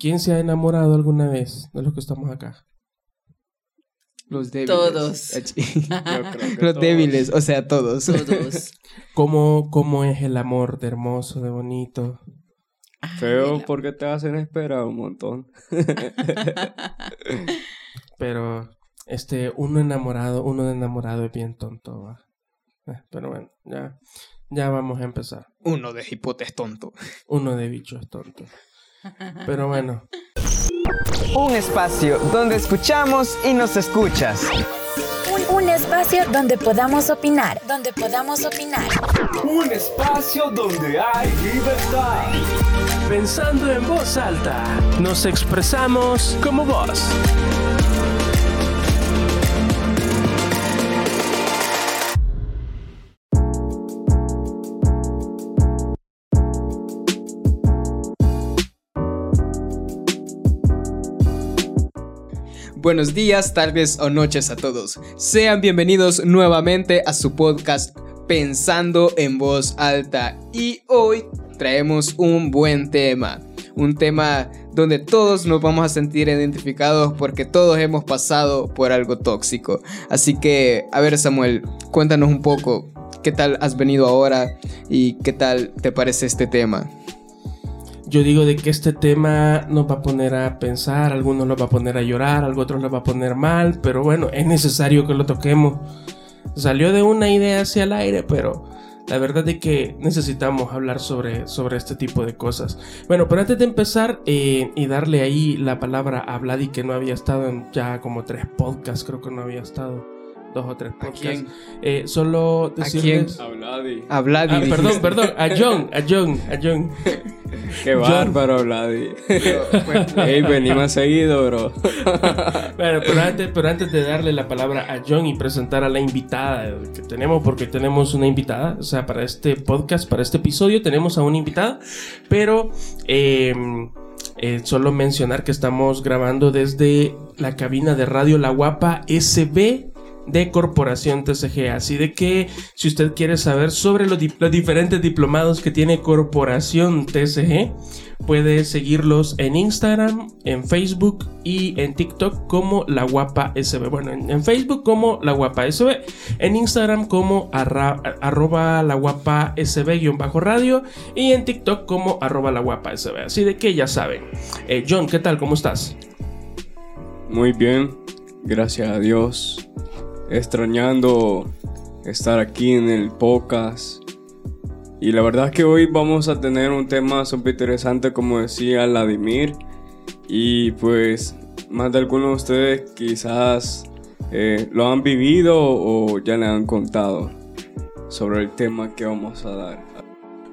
¿quién se ha enamorado alguna vez de los que estamos acá? Los débiles. Todos. Los débiles, o sea, todos. Todos. ¿Cómo, ¿Cómo es el amor de hermoso, de bonito? Feo Ay, porque te hacen esperar un montón. Pero, este, uno enamorado, uno de enamorado es bien tonto, va. Eh, Pero bueno, ya, ya vamos a empezar. Uno de hipotes tonto. Uno de bicho es tonto. Pero bueno, Un espacio donde escuchamos y nos escuchas. Un, un espacio donde podamos opinar, donde podamos opinar. Un espacio donde hay libertad. pensando en voz alta, nos expresamos como vos. Buenos días, tardes o noches a todos. Sean bienvenidos nuevamente a su podcast Pensando en voz alta. Y hoy traemos un buen tema. Un tema donde todos nos vamos a sentir identificados porque todos hemos pasado por algo tóxico. Así que, a ver Samuel, cuéntanos un poco qué tal has venido ahora y qué tal te parece este tema. Yo digo de que este tema nos va a poner a pensar, algunos los va a poner a llorar, algo otros los va a poner mal, pero bueno, es necesario que lo toquemos. Salió de una idea hacia el aire, pero la verdad es que necesitamos hablar sobre, sobre este tipo de cosas. Bueno, pero antes de empezar eh, y darle ahí la palabra a Vladi, que no había estado en ya como tres podcasts, creo que no había estado. Dos o tres podcasts. quién? Eh, solo decirles... Vladi. A Vladi Ah, perdón, perdón, a John, a John, a John. Qué bárbaro, Vladi. Ey, vení más seguido, bro. Bueno, pero antes, pero antes de darle la palabra a John y presentar a la invitada que tenemos, porque tenemos una invitada, o sea, para este podcast, para este episodio tenemos a una invitada, pero eh, eh, solo mencionar que estamos grabando desde la cabina de radio La Guapa SB de Corporación TCG. Así de que si usted quiere saber sobre los, di- los diferentes diplomados que tiene Corporación TCG, puede seguirlos en Instagram, en Facebook y en TikTok como La Guapa SB. Bueno, en, Facebook como La Guapa SB, en Instagram como arroba La Guapa SB guion bajo radio y en TikTok como arroba La Guapa SB. Así de que ya saben. Eh, John, ¿qué tal? ¿Cómo estás? Muy bien, gracias a Dios. Extrañando estar aquí en el podcast. Y la verdad es que hoy vamos a tener un tema súper interesante, como decía Vladimir. Y pues, más de algunos de ustedes quizás eh, lo han vivido o ya le han contado sobre el tema que vamos a dar.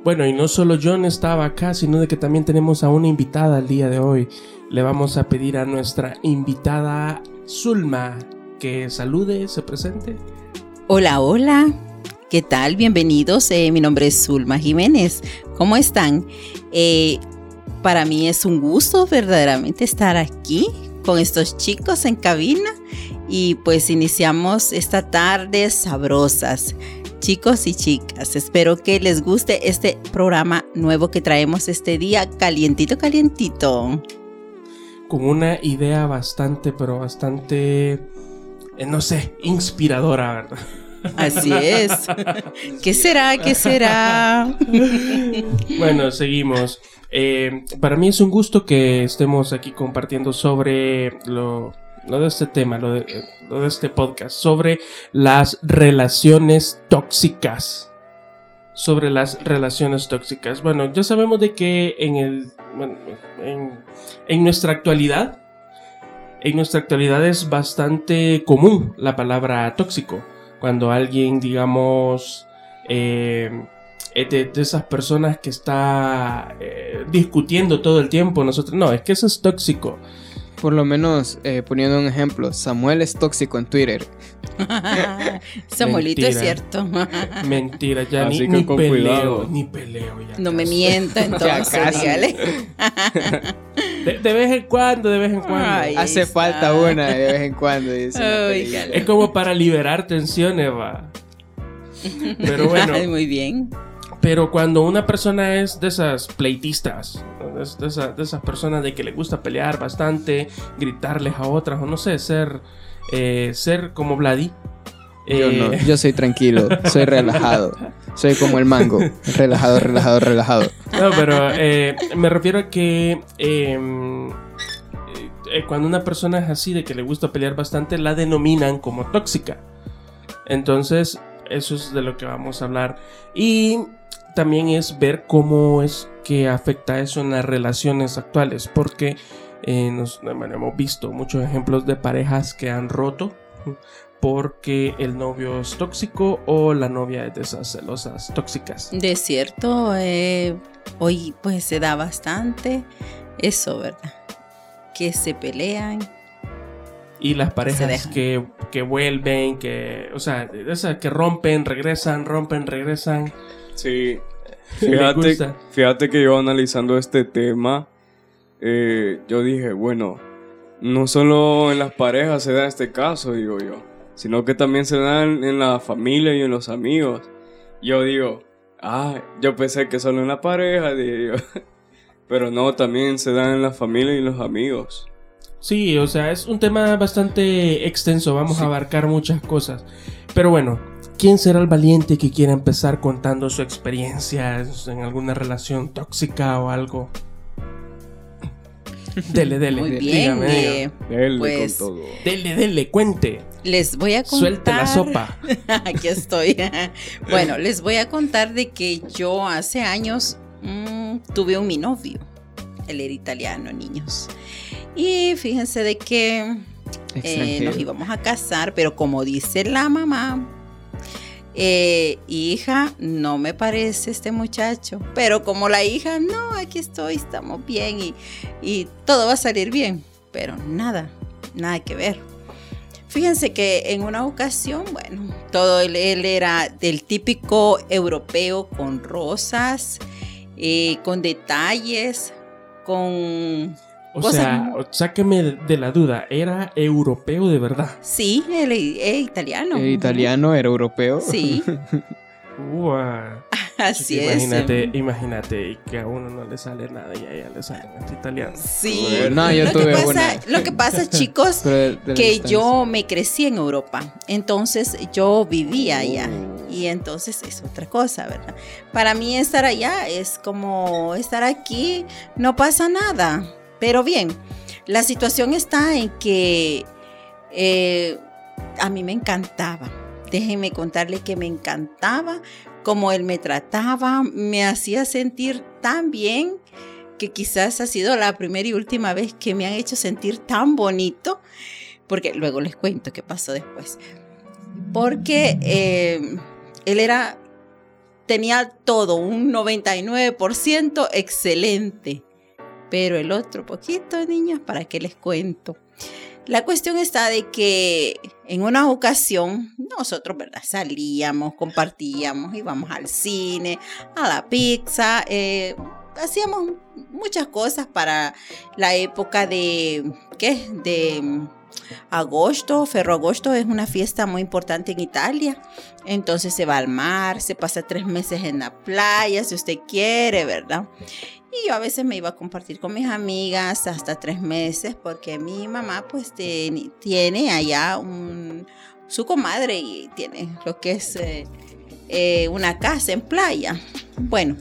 Bueno, y no solo John estaba acá, sino de que también tenemos a una invitada el día de hoy. Le vamos a pedir a nuestra invitada Zulma que salude, se presente. Hola, hola. ¿Qué tal? Bienvenidos. Eh, mi nombre es Zulma Jiménez. ¿Cómo están? Eh, para mí es un gusto verdaderamente estar aquí con estos chicos en cabina y pues iniciamos esta tarde sabrosas. Chicos y chicas, espero que les guste este programa nuevo que traemos este día, calientito, calientito. Con una idea bastante, pero bastante, no sé, inspiradora, ¿verdad? Así es. ¿Qué será? ¿Qué será? Bueno, seguimos. Eh, para mí es un gusto que estemos aquí compartiendo sobre lo, lo de este tema, lo de, eh, lo de este podcast, sobre las relaciones tóxicas. Sobre las relaciones tóxicas. Bueno, ya sabemos de que en el. bueno, en, en nuestra actualidad. En nuestra actualidad es bastante común la palabra tóxico. Cuando alguien, digamos. eh, eh, de, de esas personas que está eh, discutiendo todo el tiempo. Nosotros, no, es que eso es tóxico. Por lo menos, eh, poniendo un ejemplo, Samuel es tóxico en Twitter. Samuelito Mentira. es cierto. Mentira, ya Así ni, que ni con peleo, cuidado. ni peleo ya. No me mienta entonces. De, de vez en cuando, de vez en cuando. Ay. Hace está. falta una de vez en cuando. dice. Es como para liberar tensiones, va. Pero bueno, Ay, muy bien. Pero cuando una persona es de esas pleitistas, de, de esa- de esas personas de que le gusta pelear bastante, gritarles a otras, o no sé, ser, eh, ser como Vladi. Yo no, eh, yo soy tranquilo, soy relajado. Soy como el mango, relajado, relajado, relajado. No, pero eh, me refiero a que eh, eh, cuando una persona es así de que le gusta pelear bastante, la denominan como tóxica. Entonces, eso es de lo que vamos a hablar. Y también es ver cómo es que afecta eso en las relaciones actuales, porque eh, nos, bueno, hemos visto muchos ejemplos de parejas que han roto porque el novio es tóxico o la novia es de esas celosas tóxicas. De cierto, eh, hoy pues se da bastante eso, ¿verdad? Que se pelean. Y las parejas que, que vuelven, que, o sea, de esas que rompen, regresan, rompen, regresan. Sí. Fíjate, fíjate que yo analizando este tema, eh, yo dije, bueno, no solo en las parejas se da este caso, digo yo, sino que también se da en, en la familia y en los amigos. Yo digo, ah, yo pensé que solo en la pareja, digo. Pero no, también se da en la familia y los amigos. Sí, o sea, es un tema bastante extenso, vamos a abarcar muchas cosas. Pero bueno, ¿quién será el valiente que quiera empezar contando su experiencia en alguna relación tóxica o algo? Dele, dele, Muy de- bien. dígame, dígame. eh, Dele Pues, con todo. Dele, dele, cuente. les voy a contar. Suelte la sopa. Aquí estoy. bueno, les voy a contar de que yo hace años mm, tuve un mi novio. Él era italiano, niños. Y fíjense de que eh, nos íbamos a casar, pero como dice la mamá, eh, hija, no me parece este muchacho. Pero como la hija, no, aquí estoy, estamos bien y, todo va a salir bien. Pero nada, nada que ver. Fíjense que en una ocasión, bueno, todo él, él era del típico europeo con rosas, eh, con detalles, con... O sea, sáqueme de la duda, ¿era europeo de verdad? Sí, es italiano. ¿Era italiano? ¿Era europeo? Sí, Ua. así es. imagínate, imagínate, y que a uno no le sale nada y a ella le salen hasta italianos. Sí. No, yo lo, tuve que pasa, una. lo que pasa, chicos, de- que yo me crecí en Europa, entonces yo vivía allá Oh. y entonces es otra cosa, ¿verdad? Para mí estar allá es como estar aquí, no pasa nada, pero bien, la situación está en que eh, a mí me encantaba, déjenme contarle que me encantaba como él me trataba, me hacía sentir tan bien que quizás ha sido la primera y última vez que me han hecho sentir tan bonito, porque luego les cuento qué pasó después. Porque eh, él era, tenía todo, un 99% excelente, pero el otro poquito, niños, ¿para qué les cuento? La cuestión está de que en una ocasión nosotros, ¿verdad? Salíamos, compartíamos, íbamos al cine, a la pizza, eh, hacíamos muchas cosas para la época de, ¿qué? De agosto, Ferroagosto es una fiesta muy importante en Italia. Entonces se va al mar, se pasa tres meses en la playa, si usted quiere, ¿verdad? Y yo a veces me iba a compartir con mis amigas hasta tres meses porque mi mamá pues tiene, tiene allá un, su comadre y tiene lo que es eh, eh, una casa en playa. Bueno,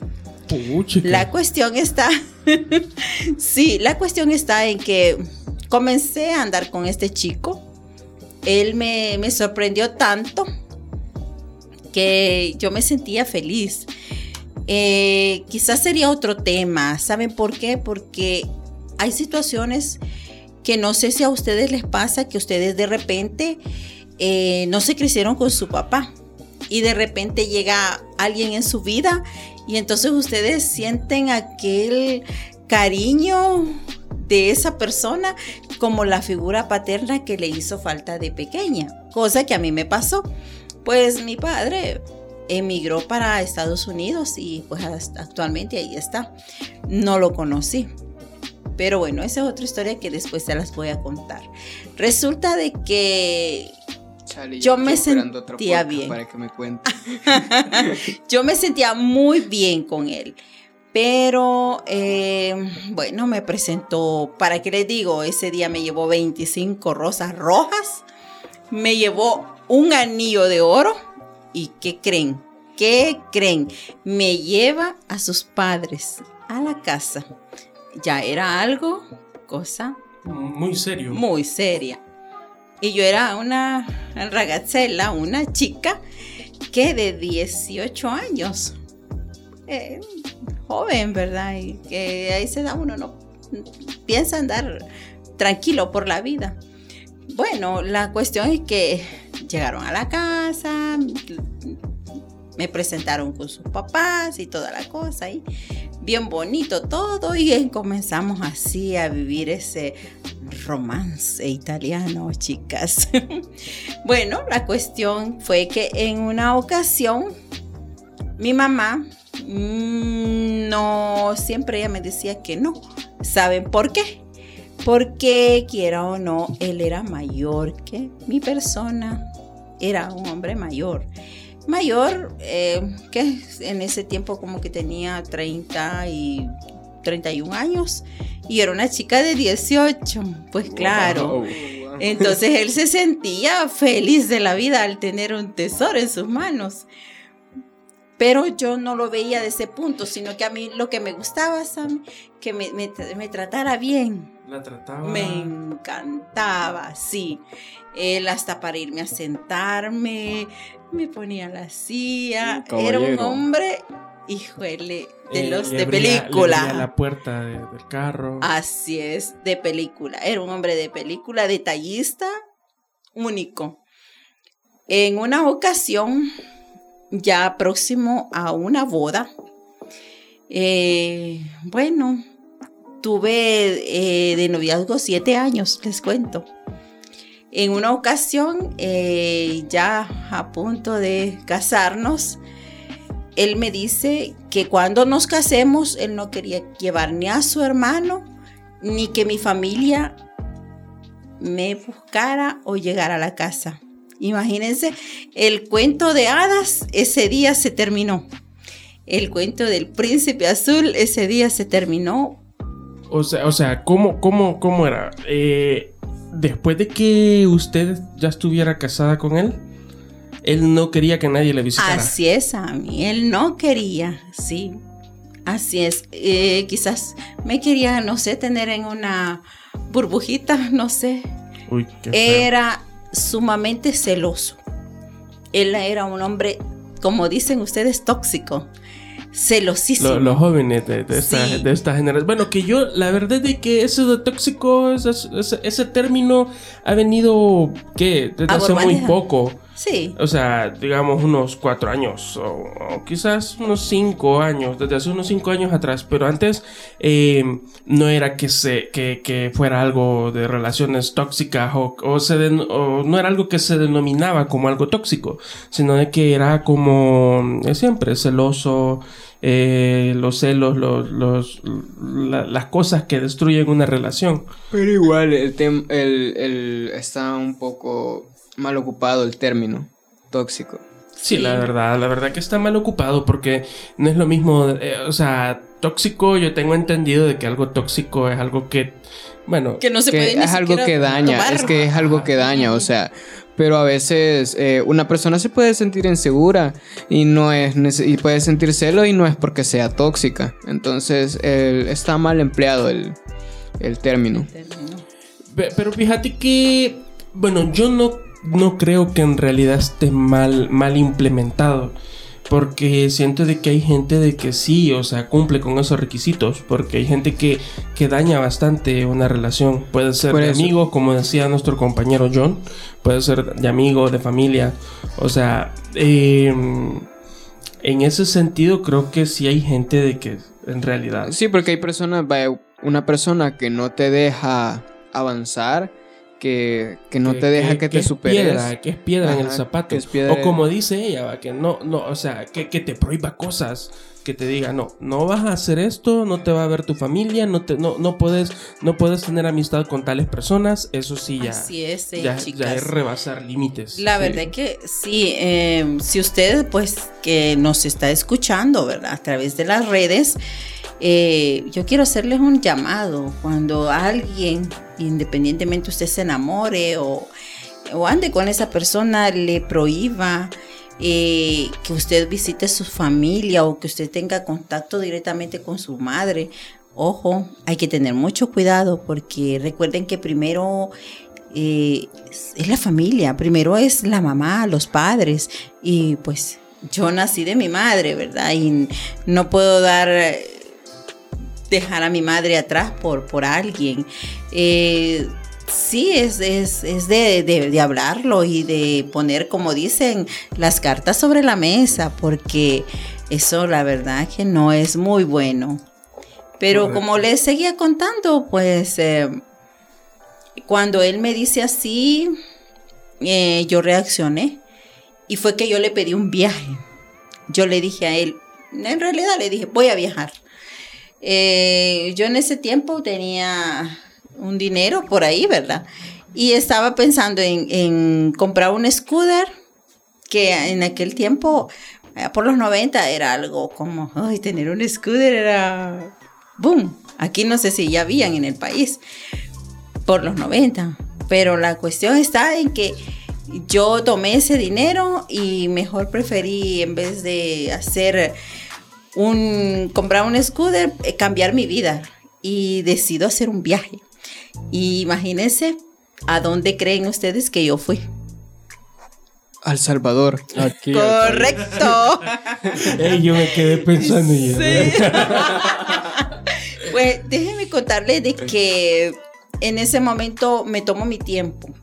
la cuestión está, sí, la cuestión está en que comencé a andar con este chico. Él me, me sorprendió tanto que yo me sentía feliz. Eh, quizás sería otro tema. ¿Saben por qué? Porque hay situaciones que no sé si a ustedes les pasa que ustedes de repente eh, no se crecieron con su papá y de repente llega alguien en su vida y entonces ustedes sienten aquel cariño de esa persona como la figura paterna que le hizo falta de pequeña, cosa que a mí me pasó. Pues mi padre emigró para Estados Unidos y pues actualmente ahí está. No lo conocí. Pero bueno, esa es otra historia que después se las voy a contar. Resulta de que Chale, Yo me sentía bien. Para que me cuente. Yo me sentía muy bien con él. Pero eh, bueno, me presentó, ¿para qué les digo? Ese día me llevó 25 rosas rojas, me llevó un anillo de oro y ¿qué creen? ¿Qué creen? Me lleva a sus padres a la casa. Ya era algo, cosa Muy serio. muy seria. Y yo era una ragazzella, una chica que de 18 años, eh, joven, ¿verdad? Y que ahí se da uno, no piensa andar tranquilo por la vida. Bueno, la cuestión es que llegaron a la casa, me presentaron con sus papás y toda la cosa, y bien bonito todo, y comenzamos así a vivir ese romance italiano, chicas. bueno, la cuestión fue que en una ocasión mi mamá mm, no siempre ella me decía que no. ¿Saben por qué? Porque quiera o no, él era mayor que mi persona. Era un hombre mayor. Mayor, eh, que en ese tiempo como que tenía 30 y 31 años y era una chica de 18. Pues claro. Entonces él se sentía feliz de la vida al tener un tesoro en sus manos. Pero yo no lo veía de ese punto, sino que a mí lo que me gustaba, Sam, que me, me- me tratara bien. La trataba. Me encantaba, sí. Él hasta para irme a sentarme, me ponía la silla. Era un hombre, híjole, de Eh, los le de abría- le película. abría la puerta de- del carro. Así es, de película. Era un hombre de película, detallista, único. En una ocasión, ya próximo a una boda, eh, bueno, tuve eh, de noviazgo siete años, les cuento. En una ocasión, eh, ya a punto de casarnos, él me dice que cuando nos casemos, él no quería llevar ni a su hermano, ni que mi familia me buscara o llegara a la casa. Imagínense, el cuento de hadas ese día se terminó. El cuento del príncipe azul ese día se terminó. O sea, o sea, ¿cómo, cómo, cómo era? Eh, después de que usted ya estuviera casada con él, él no quería que nadie le visitara. Así es, a mí. Él no quería, sí. Así es. Eh, quizás me quería, no sé, tener en una burbujita, no sé. Uy, qué feo. Era sumamente celoso. Él era un hombre, como dicen ustedes, tóxico. Celosísimo. Lo- los jóvenes de, de esta, Sí. de esta generación. Bueno, que yo, la verdad es que eso de tóxico, ese, ese- ese término ha venido, ¿qué? Desde hace muy poco. Sí. O sea, digamos unos cuatro años o, o quizás unos cinco años, desde hace unos cinco años atrás. Pero antes eh, no era que, se, que, que fuera algo de relaciones tóxicas o, o se den- o no era algo que se denominaba como algo tóxico, sino de que era como eh, siempre celoso, eh, los celos, los, los, la- las cosas que destruyen una relación. Pero igual el, tem- el, el- está un poco mal ocupado el término tóxico. Sí, Sí. la verdad, la verdad que está mal ocupado porque no es lo mismo, eh, o sea, tóxico, yo tengo entendido de que algo tóxico es algo que, bueno, Que no se que puede ni es algo que daña, tomar. es que es algo que daña, o sea, pero a veces eh, una persona se puede sentir insegura y no es y puede sentir celo y no es porque sea tóxica, entonces el- está mal empleado el, el término. Pe- Pero fíjate que, bueno, yo no, no creo que en realidad esté mal, mal implementado. Porque siento de que hay gente de que sí, o sea, cumple con esos requisitos. Porque hay gente que, que daña bastante una relación. Puede ser Por de eso. amigo, como decía nuestro compañero John. Puede ser de amigo, de familia. O sea, eh, en ese sentido creo que sí hay gente de que en realidad... Sí, porque hay personas, una persona que no te deja avanzar, que, que no te deja que, te es superes. Piedra, que es piedra en el zapato. que es piedra O como dice ella, va, que no, no, o sea, que, que te prohíba cosas. que te diga, no, no vas a hacer esto, no te va a ver tu familia, no te, no, no puedes, no puedes tener amistad con tales personas, eso sí ya, Así es, eh, ya, es rebasar límites. La Sí. verdad que sí, eh, si usted pues que nos está escuchando, ¿verdad? A través de las redes, eh, yo quiero hacerles un llamado cuando alguien, independientemente usted se enamore o, ande con esa persona, le prohíba eh, que usted visite su familia o que usted tenga contacto directamente con su madre. Ojo, hay que tener mucho cuidado porque recuerden que primero eh, es la familia, primero es la mamá, los padres y pues yo nací de mi madre, ¿verdad? Y no puedo dar, dejar a mi madre atrás por, por alguien. Eh, sí, es, es, es de, de- de hablarlo y de poner, como dicen, las cartas sobre la mesa, porque eso la verdad que no es muy bueno. Pero Correcto. como les seguía contando, pues eh, cuando él me dice así, eh, yo reaccioné y fue que yo le pedí un viaje. Yo le dije a él, en realidad le dije, voy a viajar. Eh, yo en ese tiempo tenía un dinero por ahí, ¿verdad? Y estaba pensando en, comprar un scooter que en aquel tiempo, allá por los 90, era algo como, ay, tener un scooter era, boom. Aquí no sé si ya habían en el país por los 90. Pero la cuestión está en que yo tomé ese dinero y mejor preferí, en vez de hacer un, comprar un scooter, eh, cambiar mi vida. Y decido hacer un viaje. Y imagínense a dónde creen ustedes que yo fui. Al Salvador. Aquí, Correcto. Ey, yo me quedé pensando y Pues déjenme contarles de que en ese momento me tomo mi tiempo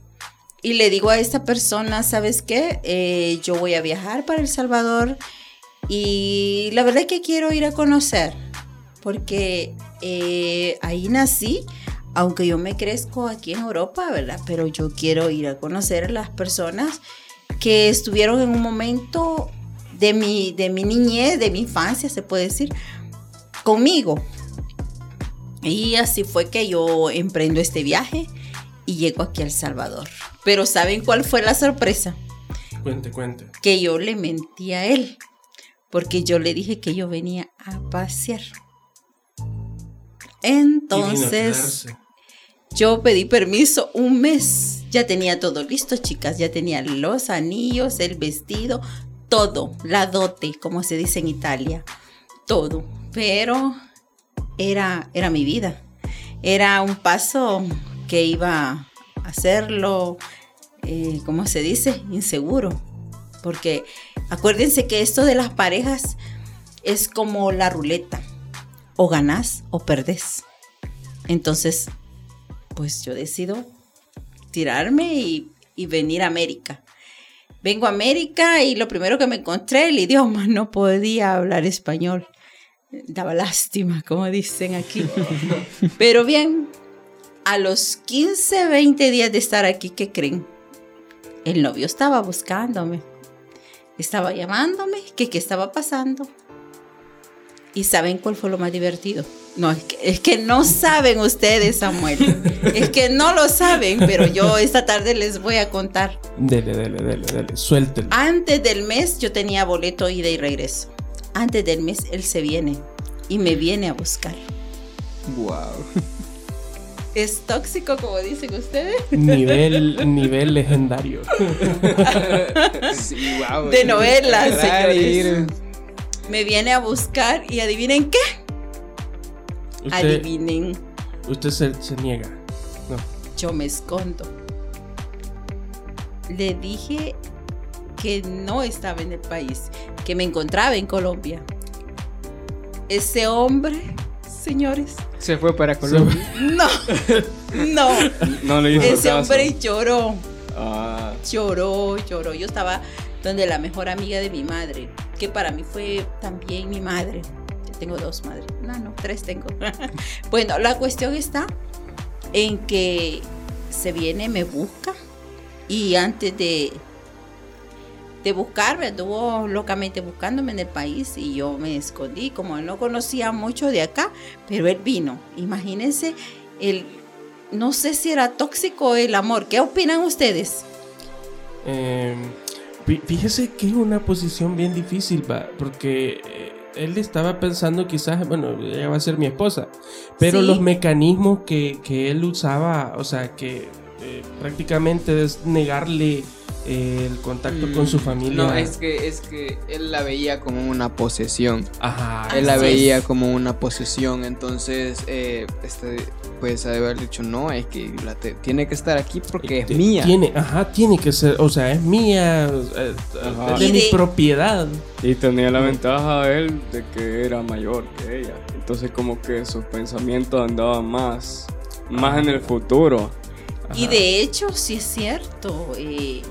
y le digo a esta persona, ¿sabes qué? Eh, yo voy a viajar para El Salvador y la verdad es que quiero ir a conocer porque eh, ahí nací, aunque yo me crezco aquí en Europa, ¿verdad? Pero yo quiero ir a conocer a las personas que estuvieron en un momento de mi, de mi niñez, de mi infancia, se puede decir, conmigo. Y así fue que yo emprendo este viaje y llego aquí a El Salvador. Pero ¿saben cuál fue la sorpresa? Cuente, cuente. Que yo le mentí a él, porque yo le dije que yo venía a pasear. Entonces, yo pedí permiso un mes. Ya tenía todo listo, chicas. Ya tenía los anillos, el vestido, todo. La dote, como se dice en Italia. Todo. Pero era, era mi vida. Era un paso que iba a hacerlo, eh, ¿cómo se dice? Inseguro. Porque acuérdense que esto de las parejas es como la ruleta. O ganás o perdés. Entonces, pues yo decido tirarme y, y venir a América. Vengo a América y lo primero que me encontré, el idioma, no podía hablar español. Daba lástima, como dicen aquí. Pero bien, a los 15, 20 días de estar aquí, ¿qué creen? El novio estaba buscándome. Estaba llamándome, que qué estaba pasando. ¿Y saben cuál fue lo más divertido? No, es que, es que no saben ustedes, Samuel. Es que no lo saben, pero yo esta tarde les voy a contar. Dele, dele, dele, dele. Suéltelo. Antes del mes yo tenía boleto ida y regreso. Antes del mes él se viene y me viene a buscar. Wow. Es tóxico, como dicen ustedes. Nivel, nivel legendario. Sí, wow. De novela, señores. Me viene a buscar y adivinen qué. Usted, Adivinen. usted se, se niega. No. Yo me escondo. Le dije que no estaba en el país, que me encontraba en Colombia. Ese hombre, señores, Se fue para Colombia. no, no. No le hizo Ese caso. hombre lloró, Ah, lloró, lloró. Yo estaba donde la mejor amiga de mi madre, que para mí fue también mi madre. Yo tengo dos madres. No, no, tres tengo. bueno, la cuestión está en que se viene, me busca y antes de de buscarme, estuvo locamente buscándome en el país y yo me escondí, como él no conocía mucho de acá, pero él vino. Imagínense, el, no sé si era tóxico el amor. ¿Qué opinan ustedes? Eh, fí- fíjese que es una posición bien difícil, va, porque eh, él estaba pensando quizás, bueno, ella va a ser mi esposa, pero Sí. los mecanismos que, que él usaba, o sea, que eh, prácticamente es negarle el contacto con su Mm, familia. No, es que, es que él la veía como una posesión. Ajá. Él la veía es. como una posesión. Entonces, eh, este, pues, de haber dicho, no, es que la te- tiene que estar aquí porque es mía. Tiene, ajá, tiene que ser, o sea, es mía, eh, Ajá. es de Y mi de- propiedad. Y tenía la ventaja él de que era mayor que ella. Entonces como que sus pensamientos andaban más, más en el futuro. Y de hecho, sí es cierto. eh,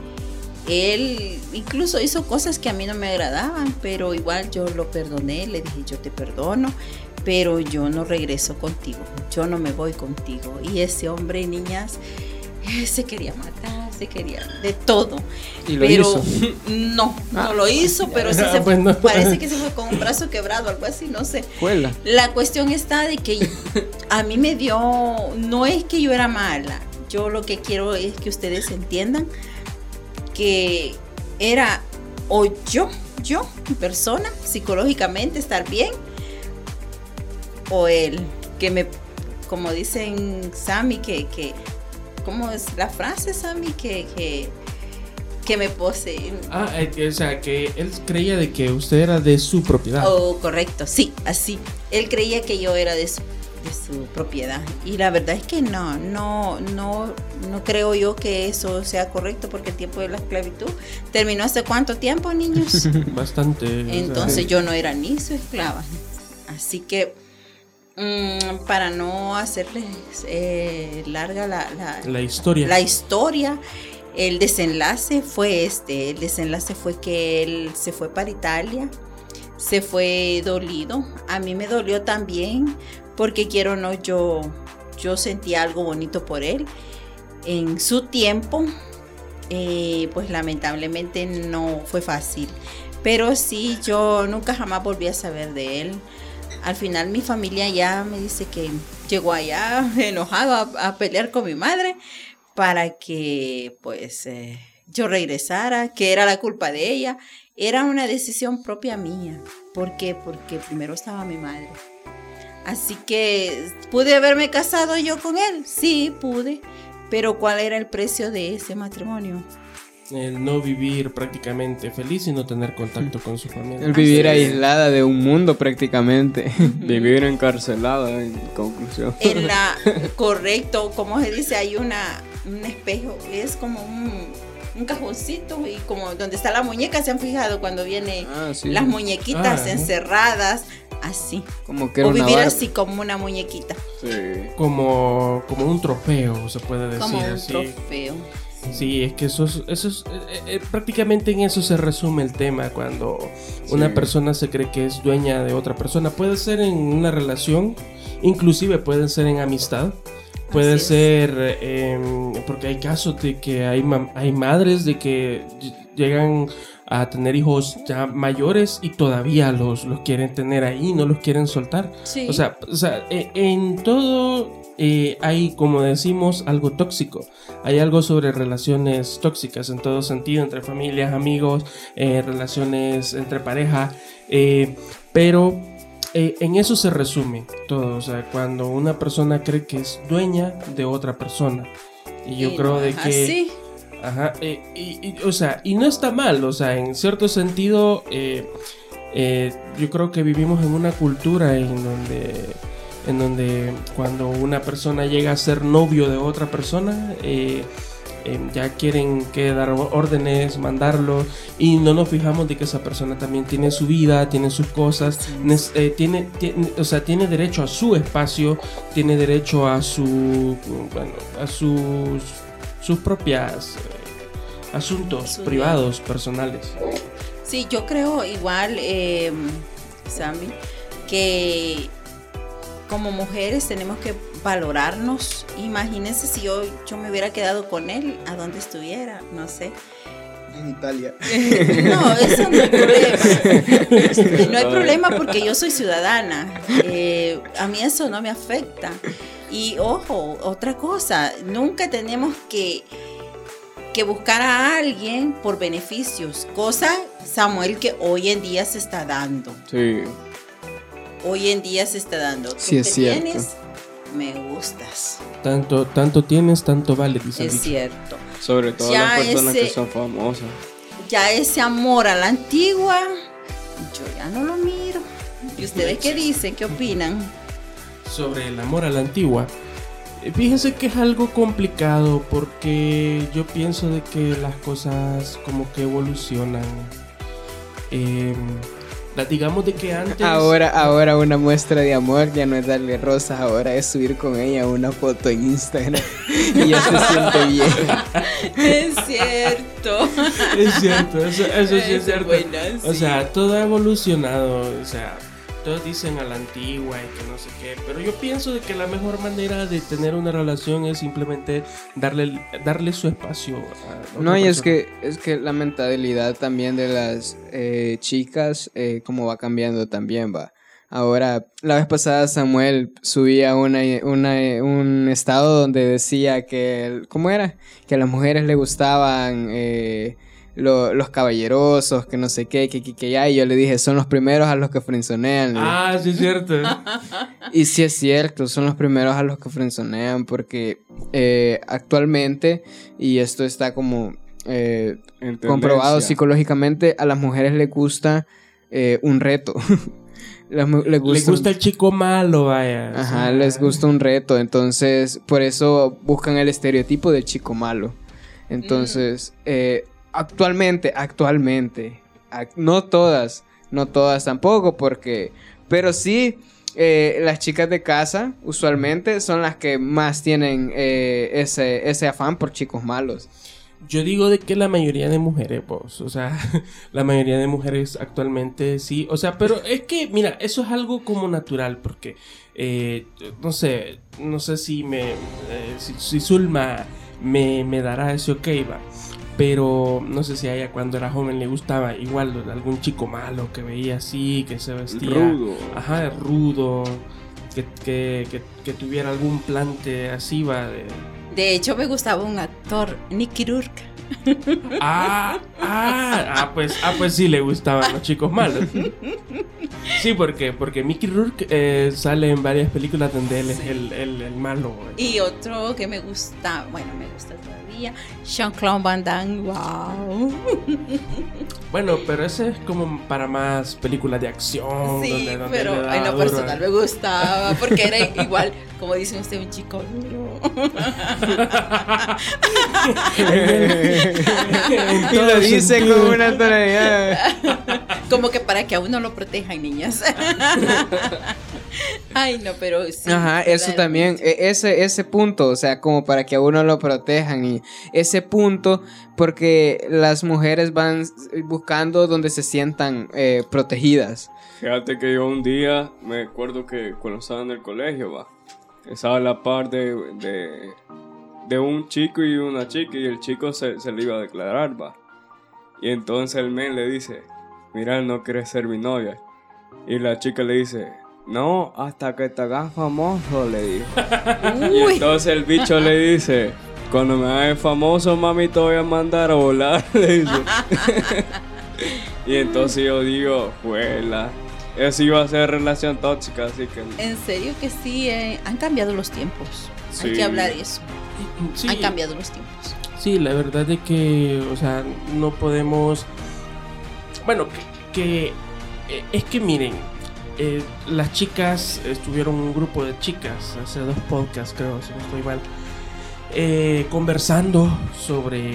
él incluso hizo cosas que a mí no me agradaban, pero igual yo lo perdoné, le dije yo te perdono, pero yo no regreso contigo, yo no me voy contigo. Y ese hombre, niñas, eh, se quería matar, se quería de todo. Y lo pero hizo. no, no lo hizo, pero sí Ah, se pues no. parece que se fue con un brazo quebrado, algo así, no sé. Cuela. La cuestión está de que a mí me dio, no es que yo era mala, yo lo que quiero es que ustedes entiendan que era o yo, yo, mi persona, psicológicamente estar bien, o él, que me, como dicen Sammy, que, que ¿cómo es la frase Sammy? Que, que, que me posee. Ah, eh, o sea, que él creía de que usted era de su propiedad. Oh, correcto, sí, así. Él creía que yo era de su, de su propiedad. Y la verdad es que no, no, no, no creo yo que eso sea correcto porque el tiempo de la esclavitud terminó hace cuánto tiempo, niños. Bastante. Entonces yo no era ni su esclava. Así que mm, para no hacerles eh, larga la, la, la historia. la historia, el desenlace fue este. El desenlace fue que él se fue para Italia, se fue dolido. A mí me dolió también porque quiero o no, yo, yo sentí algo bonito por él. En su tiempo, eh, pues lamentablemente no fue fácil. Pero sí, yo nunca jamás volví a saber de él. Al final mi familia ya me dice que llegó allá enojado a, pelear con mi madre para que pues eh, yo regresara, que era la culpa de ella. Era una decisión propia mía. ¿Por qué? Porque primero estaba mi madre. Así que, ¿pude haberme casado yo con él? Sí, pude. Pero ¿cuál era el precio de ese matrimonio? El no vivir prácticamente feliz y no tener contacto con su familia. El vivir Así es. aislada de un mundo prácticamente. Vivir encarcelada en conclusión. En la, correcto, como se dice, hay una, un espejo, es como un, un cajoncito y como donde está la muñeca, ¿se han fijado cuando viene Ah, sí. las muñequitas Ah, ¿no? Así. Como que era O vivir así como una muñequita, Sí. Como, como un trofeo, se puede decir como un así. trofeo. Sí, es que eso es, eso es- eh, eh, prácticamente en eso se resume el tema cuando una persona se cree que es dueña de otra persona. Puede ser en una relación, inclusive puede ser en amistad. Puede Así ser, eh, em, porque hay casos de que hay, hay madres de que ll- llegan a tener hijos ya mayores y todavía los, los quieren tener ahí, no los quieren soltar. Sí. O sea, o sea, e- en todo eh, hay, como decimos, algo tóxico. Hay algo sobre relaciones tóxicas en todo sentido, entre familias, amigos, eh, relaciones entre pareja. eh, pero en eso se resume todo. O sea, cuando una persona cree que es dueña de otra persona. Y yo creo de que... así. Ajá, eh, y, y, o sea, y no está mal, o sea, en cierto sentido, eh, eh, yo creo que vivimos en una cultura en donde, en donde cuando una persona llega a ser novio de otra persona, ya quieren que dar órdenes, mandarlo, y no nos fijamos de que esa persona también tiene su vida, tiene sus cosas, eh, tiene, tiene- o sea, tiene derecho a su espacio, tiene derecho a su, bueno, a sus, sus propias eh, asuntos Su- privados, personales. Sí, yo creo igual, eh, Sammy, que como mujeres tenemos que valorarnos. Imagínense si yo, yo me hubiera quedado con él, a donde estuviera, no sé. En Italia. No, eso no hay problema. No hay problema porque yo soy ciudadana. Eh, a mí eso no me afecta. Y ojo, otra cosa, nunca tenemos que, que buscar a alguien por beneficios. Cosa, Samuel, que hoy en día se está dando. Sí. Hoy en día se está dando. Tú Sí, es cierto. tienes, me gustas. Tanto, tanto tienes, tanto vale, dice Es dicho. cierto. Sobre todo Ya las personas ese- que son famosas. Ya ese amor a la antigua, yo ya no lo miro. ¿Y ustedes qué dicen? ¿Qué opinan? Sobre el amor a la antigua. eh, Fíjense que es algo complicado porque yo pienso de que las cosas como que evolucionan. Eh, digamos de que antes... Ahora, ahora una muestra de amor ya no es darle rosas, ahora es subir con ella una foto en Instagram y ya se siente bien. Es cierto. Es cierto, eso, eso sí Eso es cierto. buena, O sí. sea, todo ha evolucionado, o sea, todos dicen a la antigua y que no sé qué, pero yo pienso de que la mejor manera de tener una relación es simplemente darle, darle su espacio. a No, y es que, es que la mentalidad también de las eh, chicas, eh, como va cambiando también, va. Ahora, la vez pasada Samuel subía una, una, un estado donde decía que, ¿cómo era? Que a las mujeres le gustaban eh, lo- los caballerosos, que no sé qué, que, que, que ya, y yo le dije, son los primeros a los que frenzonean. Ah, sí es cierto. Y sí es cierto, son los primeros a los que frenzonean porque eh, actualmente, y esto está como eh, comprobado psicológicamente, a las mujeres les gusta eh, un reto. Les Le gusta, gusta el chico malo, vaya. Ajá, Sí. les gusta un reto, entonces por eso buscan el estereotipo del chico malo. Entonces, eh, actualmente, actualmente, ac- no todas, no todas tampoco, porque, pero sí, eh, las chicas de casa usualmente son las que más tienen eh, ese, ese afán por chicos malos. Yo digo de que la mayoría de mujeres, vos, o sea, la mayoría de mujeres actualmente sí, o sea, pero es que, mira, eso es algo como natural, porque, eh, no sé, no sé si me, eh, si, si Zulma me, me dará ese ok, va, pero no sé si a ella cuando era joven le gustaba igual algún chico malo que veía así, que se vestía, Rudo. ajá, rudo, que, que, que, que tuviera algún plante así, va, de... De hecho, me gustaba un actor, Nicky Rourke. Ah, ah, ah, pues, ah, pues sí le gustaban los chicos malos. Sí, porque, porque Mickey Rourke eh, sale en varias películas donde él es el, el- el malo. Y otro que me gusta, bueno, me gusta todavía, Jean-Claude Van Damme. Wow. Bueno, pero ese es como para más películas de acción. Sí, donde- donde pero en lo personal me gustaba porque era igual, como dicen usted, un chico duro. y lo dice con una tonalidad. Como que para que a uno lo protejan, niñas. Ay, no, pero sí. Ajá, eso también, e- ese, ese punto, o sea, como para que a uno lo protejan y ese punto, porque las mujeres van buscando donde se sientan eh, protegidas. Fíjate que yo un día me acuerdo que cuando estaba en el colegio, va, estaba a la par de, de, de un chico y una chica y el chico se, se le iba a declarar, va. Y entonces el men le dice, mira, no quieres ser mi novia. Y la chica le dice, no, hasta que te hagas famoso, le dijo. Y Uy, entonces el bicho le dice, cuando me hagas famoso, mami, te voy a mandar a volar, le dice. y entonces yo digo, juela, eso iba a ser relación tóxica, así que... en serio que sí, eh, han cambiado los tiempos. Hay Sí. que hablar de eso. Sí, Han cambiado los tiempos. sí, la verdad es que, o sea, no podemos... Bueno, que, que, eh, es que miren, eh, las chicas, estuvieron un grupo de chicas hace dos podcasts, creo, si no estoy mal, eh, conversando sobre,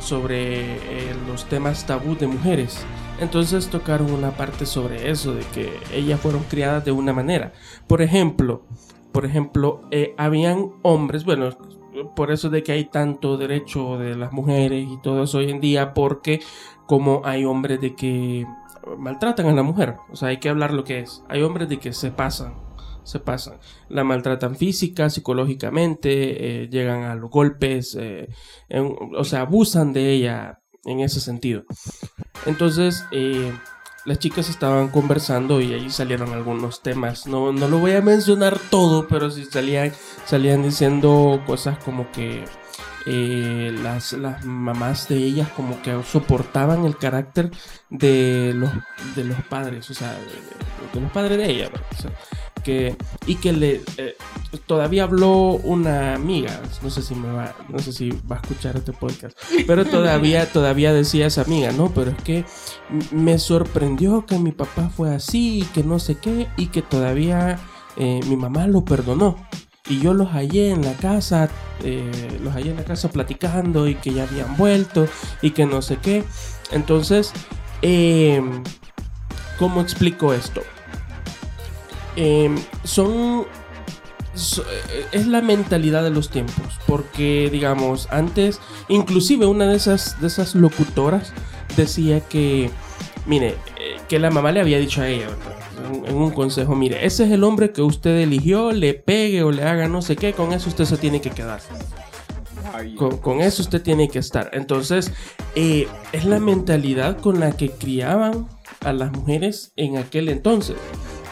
sobre eh, los temas tabú de mujeres. Entonces tocaron una parte sobre eso, de que ellas fueron criadas de una manera. Por ejemplo, por ejemplo, habían hombres, bueno, por eso de que hay tanto derecho de las mujeres y todo eso hoy en día, porque como hay hombres de que maltratan a la mujer, o sea, hay que hablar lo que es. Hay hombres de que se pasan, se pasan. La maltratan física, psicológicamente, eh, llegan a los golpes, eh, o sea, abusan de ella en ese sentido. Entonces, eh, las chicas estaban conversando y ahí salieron algunos temas. No, no lo voy a mencionar todo, pero sí salían, salían diciendo cosas como que eh, las, las mamás de ellas como que soportaban el carácter de los, de los padres, o sea, de, los padres de ella. sea, que, y que le eh, todavía habló una amiga, no sé si me va, no sé si va a escuchar este podcast, pero todavía, todavía decía esa amiga, no, pero es que me sorprendió que mi papá fue así y que no sé qué y que todavía eh, mi mamá lo perdonó. Y yo los hallé en la casa, eh, los hallé en la casa platicando y que ya habían vuelto y que no sé qué. Entonces, eh, ¿cómo explico esto? Eh, son so- eh, es la mentalidad de los tiempos porque digamos antes inclusive una de esas de esas locutoras decía que mire eh, que la mamá le había dicho a ella ¿verdad? En, un consejo mire ese es el hombre que usted eligió le pegue o le haga no sé qué con eso usted se tiene que quedar con, eso usted tiene que estar. Entonces, eh, es la mentalidad con la que criaban a las mujeres en aquel entonces,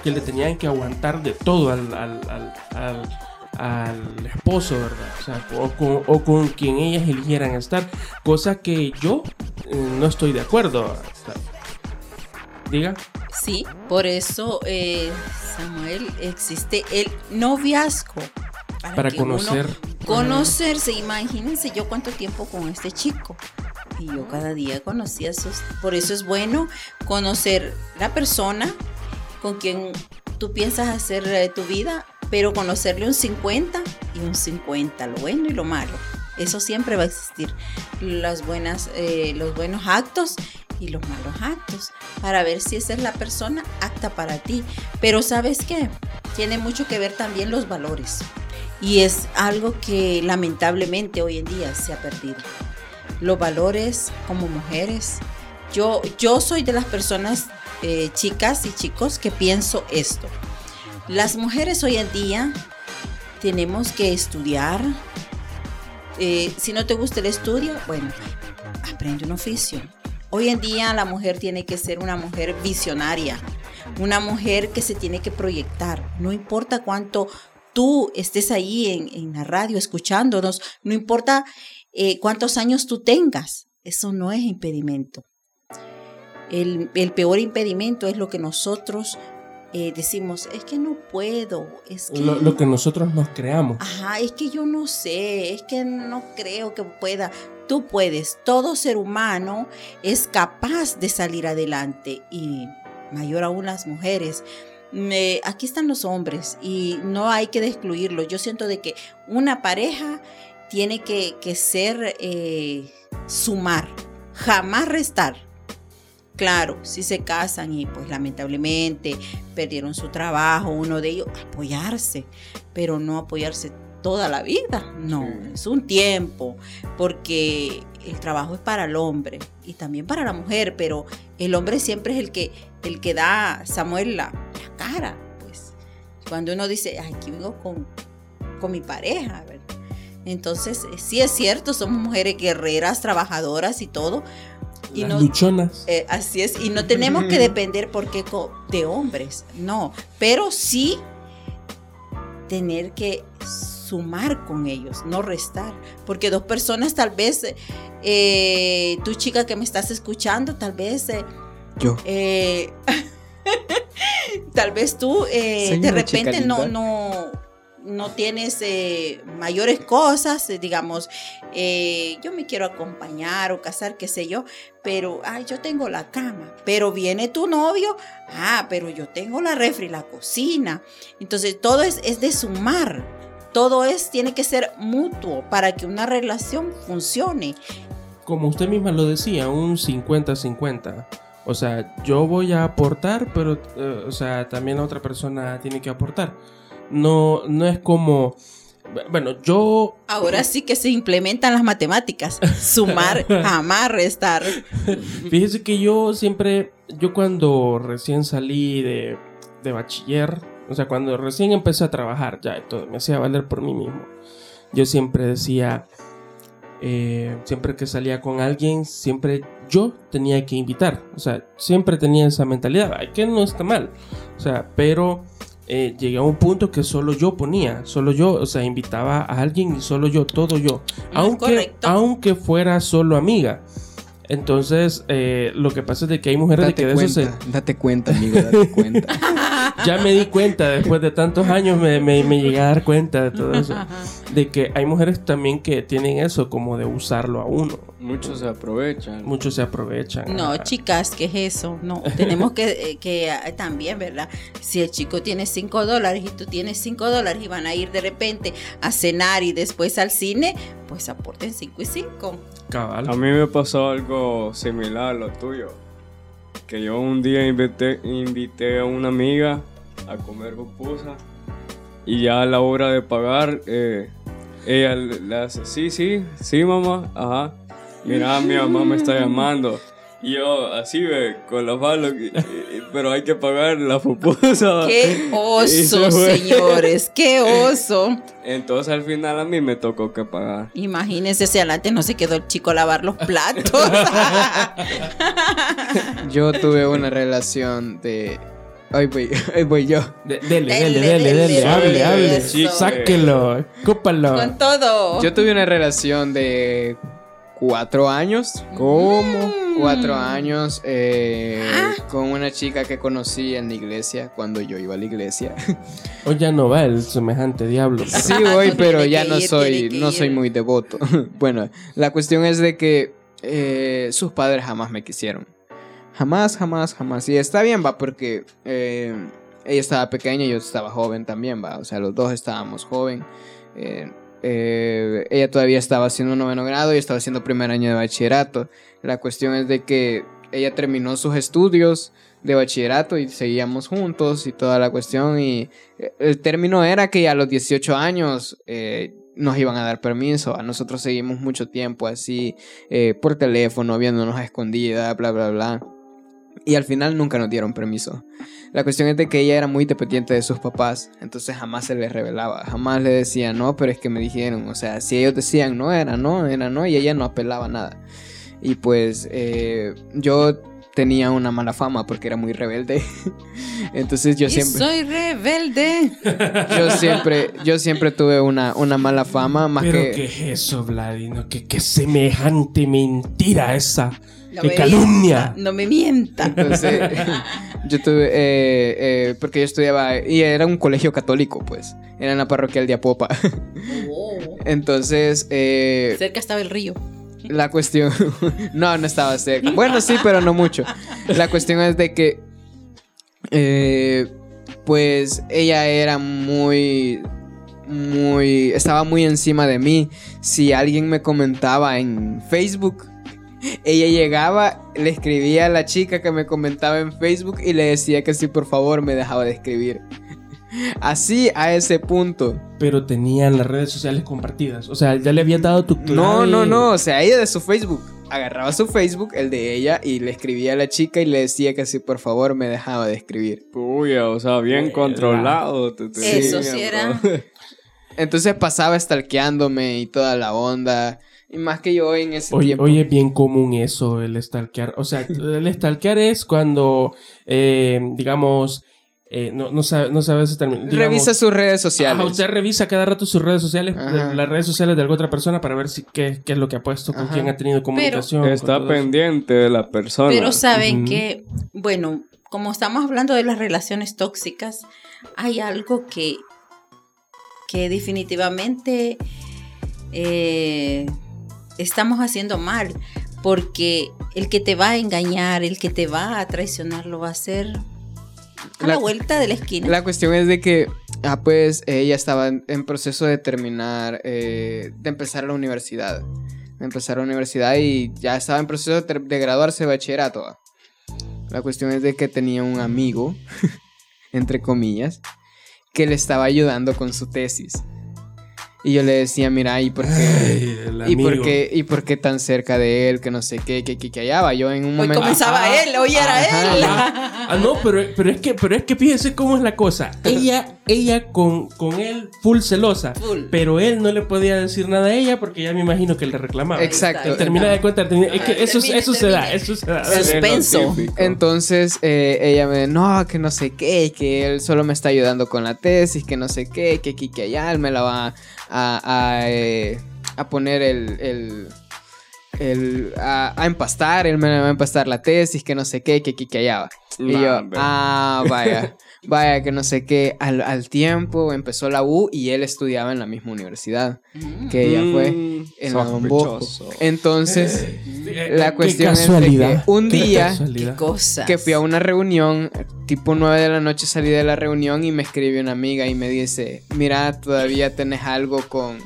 que le tenían que aguantar de todo al, al- esposo, ¿verdad? O, con, quien ellas eligieran estar, cosa que yo eh, no estoy de acuerdo. Diga. Sí, por eso, eh, Samuel, existe el noviazgo. Para uno conocer. conocerse, imagínense yo cuánto tiempo con este chico. Y yo cada día conocía sus... Por eso es bueno conocer la persona con quien tú piensas hacer eh, tu vida, pero conocerle un 50 y un 50, lo bueno y lo malo. Eso siempre va a existir. Las buenas, eh, los buenos actos y los malos actos para ver si esa es la persona apta para ti. Pero sabes qué? Tiene mucho que ver también los valores. Y es algo que lamentablemente hoy en día se ha perdido. Los valores como mujeres. Yo, yo soy de las personas, eh, chicas y chicos, que pienso esto. Las mujeres hoy en día tenemos que estudiar. Eh, si no te gusta el estudio, bueno, aprende un oficio. Hoy en día la mujer tiene que ser una mujer visionaria, una mujer que se tiene que proyectar. No importa cuánto tú estés ahí en, la radio escuchándonos, no importa eh, cuántos años tú tengas, eso no es impedimento. El peor impedimento es lo que nosotros eh, decimos, es que no puedo, es que... Lo, lo que nosotros nos creamos. Ajá, es que yo no sé, es que no creo que pueda. Tú puedes, todo ser humano es capaz de salir adelante y mayor aún las mujeres. Me- aquí están los hombres y no hay que excluirlos. Yo siento de que una pareja tiene que, que ser eh, sumar, jamás restar. Claro, si se casan y pues lamentablemente perdieron su trabajo, uno de ellos, apoyarse, pero no apoyarse toda la vida, no, Sí. es un tiempo, porque el trabajo es para el hombre y también para la mujer, pero el hombre siempre es el que, el que da, Samuel, la, la cara, pues, cuando uno dice, "Ay, aquí vengo con, con mi pareja, ¿verdad? Entonces, sí es cierto, somos mujeres guerreras, trabajadoras y todo, y Las no, luchonas. eh, así es, y no tenemos que depender porque de hombres, no, pero sí tener que sumar con ellos, no restar, porque dos personas tal vez, eh, tú chica que me estás escuchando, tal vez, eh, Yo. eh, tal vez tú eh, de repente no, no tienes eh, mayores cosas, eh, digamos, eh, yo me quiero acompañar o casar, qué sé yo, pero, ay, yo tengo la cama, pero viene tu novio, ah, pero yo tengo la refri, la cocina. Entonces, todo es, es de sumar, todo es, tiene que ser mutuo para que una relación funcione. como usted misma lo decía, un 50-50. O sea, yo voy a aportar, pero, o sea, también la otra persona tiene que aportar. No, no es como, bueno, yo, Ahora sí que se implementan las matemáticas, sumar, jamás restar. fíjese que yo siempre, yo cuando recién salí de, de bachiller, o sea, cuando recién empecé a trabajar ya y todo, me hacía valer por mí mismo. Yo siempre decía, eh, siempre que salía con alguien, siempre yo tenía que invitar. O sea, siempre tenía esa mentalidad. Ay, que no está mal. O sea, pero eh, llegué a un punto que solo yo ponía. Solo yo, o sea, invitaba a alguien y solo yo, todo yo. Aunque, correcto. aunque fuera solo amiga. Entonces, eh, lo que pasa es de que hay mujeres de que de cuenta, eso se, date cuenta, amigo, date cuenta. ya me di cuenta, después de tantos años me, me, me llegué a dar cuenta de todo eso. De que hay mujeres también que tienen eso, como de usarlo a uno. Muchos se aprovechan. Muchos se aprovechan. No, ajá. chicas, ¿qué es eso? No, tenemos que, eh, que eh, también, ¿verdad? Si el chico tiene 5 dólares y tú tienes 5 dólares y van a ir de repente a cenar y después al cine, pues aporten 5 y 5. Cabal. A mí me pasó algo similar a lo tuyo. Que yo un día invité, a una amiga a comer pupusa y ya a la hora de pagar, eh, ella le le hace, sí, sí, sí, mamá, ajá. Mira, mi mamá me está llamando. Yo así, ve, con y- y- pero hay que pagar la pupusa. ¡Qué oso, señores! ¡Qué oso! Entonces al final a mí me tocó que pagar. Imagínense si adelante no se quedó el chico a lavar los platos. Yo tuve una relación de. Ahí voy, ahí voy yo. De- dele, Dele, dele, dele, dele, dele, hable, dele, hable. Sáquelo, escúpalo. Con todo. Yo tuve una relación de cuatro años. ¿Cómo? Cuatro años eh, con una chica que conocí en la iglesia cuando yo iba a la iglesia. Hoy ya no va el semejante diablo. pero- Sí voy, pero ya no ir, soy, no soy muy devoto. bueno, la cuestión es de que eh, sus padres jamás me quisieron. Jamás, jamás, jamás. Y está bien, va, porque eh, ella estaba pequeña y yo estaba joven también, va. O sea, los dos estábamos joven. Eh, eh, ella todavía estaba haciendo noveno grado y estaba haciendo primer año de bachillerato. La cuestión es de que ella terminó sus estudios de bachillerato y seguíamos juntos y toda la cuestión y eh, el término era que a los 18 años eh, nos iban a dar permiso. A nosotros seguimos mucho tiempo así por teléfono, viéndonos a escondida, bla, bla, bla. Y al final nunca nos dieron permiso. La cuestión es de que ella era muy dependiente de sus papás, entonces jamás se les revelaba, jamás le decía no, pero es que me dijeron, o sea, si ellos decían no, era no, era no, y ella no apelaba nada. Y pues eh, yo tenía una mala fama porque era muy rebelde. entonces yo Y siempre... soy rebelde. Yo siempre, yo siempre tuve una, una mala fama, más Pero que... qué es eso, Vladino, que qué semejante mentira esa. No qué me calumnia. mienta, No me mienta. Entonces, yo tuve, eh, eh, porque yo estudiaba, y era un colegio católico, pues, era en la parroquial de Apopa. Oh. Entonces, eh, Cerca estaba el río. la cuestión, no, no estaba cerca. Bueno, sí, pero no mucho. La cuestión es de que, eh, pues, ella era muy, muy, estaba muy encima de mí. Si alguien me comentaba en Facebook, ella llegaba, le escribía a la chica que me comentaba en Facebook y le decía que si por favor me dejaba de escribir. Así a ese punto. Pero tenían las redes sociales compartidas. O sea, ya le habías dado tu clave. No, no, no. O sea, ella de su Facebook. Agarraba su Facebook, el de ella, y le escribía a la chica y le decía que si por favor me dejaba de escribir. Puya, o sea, bien controlado. te- te Eso sí era. Entonces pasaba stalkeándome y toda la onda. Y más que yo en ese Oye, tiempo. oye, es bien común eso, el stalkear. O sea, el stalkear es cuando, eh, digamos, eh, no, no, sabe, no sabes terminar. revisa sus redes sociales. Ajá, usted revisa cada rato sus redes sociales, Ajá. las redes sociales de alguna otra persona para ver si qué, qué es lo que ha puesto, con Ajá. quién ha tenido comunicación. Está pendiente de la persona. Pero saben que, bueno, como estamos hablando de las relaciones tóxicas, hay algo que, que definitivamente eh, estamos haciendo mal. Porque el que te va a engañar, el que te va a traicionar, lo va a hacer a la, La- vuelta de la esquina. La cuestión es de que, ah, pues ella estaba en, proceso de terminar, eh, de empezar la universidad. De empezar la universidad y ya estaba en proceso de, de graduarse de bachillerato. ah. La cuestión es de que tenía un amigo, entre comillas, que le estaba ayudando con su tesis. Y yo le decía, mira, ¿y por qué? Ay, el ¿Y por, qué, ¿Y por qué tan cerca de él? Que no sé qué, que, que, que allá va. Yo en un Hoy momento... comenzaba Ajá. él, hoy era Ajá. él. Ah, no, pero, pero es que, pero es que fíjense cómo es la cosa. Ella, ella con, con él full celosa. Full. Pero él no le podía decir nada a ella porque ya me imagino que le reclamaba. Exacto. Termina de contar, termina- es que Ah, eso, termine, eso se da, eso se da. Suspenso. Entonces eh, ella me no, que no sé qué, que él solo me está ayudando con la tesis, que no sé qué, que aquí, que allá, él me la va a, a, eh, a poner el, el, el- a, a empastar, él me va a empastar la tesis, que no sé qué, que aquí, que allá. Y Nah, yo, ah, vaya, vaya, que no sé qué, al, al tiempo empezó la U y él estudiaba en la misma universidad Mm. que ella fue Mm, en la Don Bosco. Entonces... Eh, La qué cuestión es de que un día- que fui a una reunión, tipo 9 de la noche salí de la reunión y me escribe una amiga y me dice, mira, todavía tenés algo con,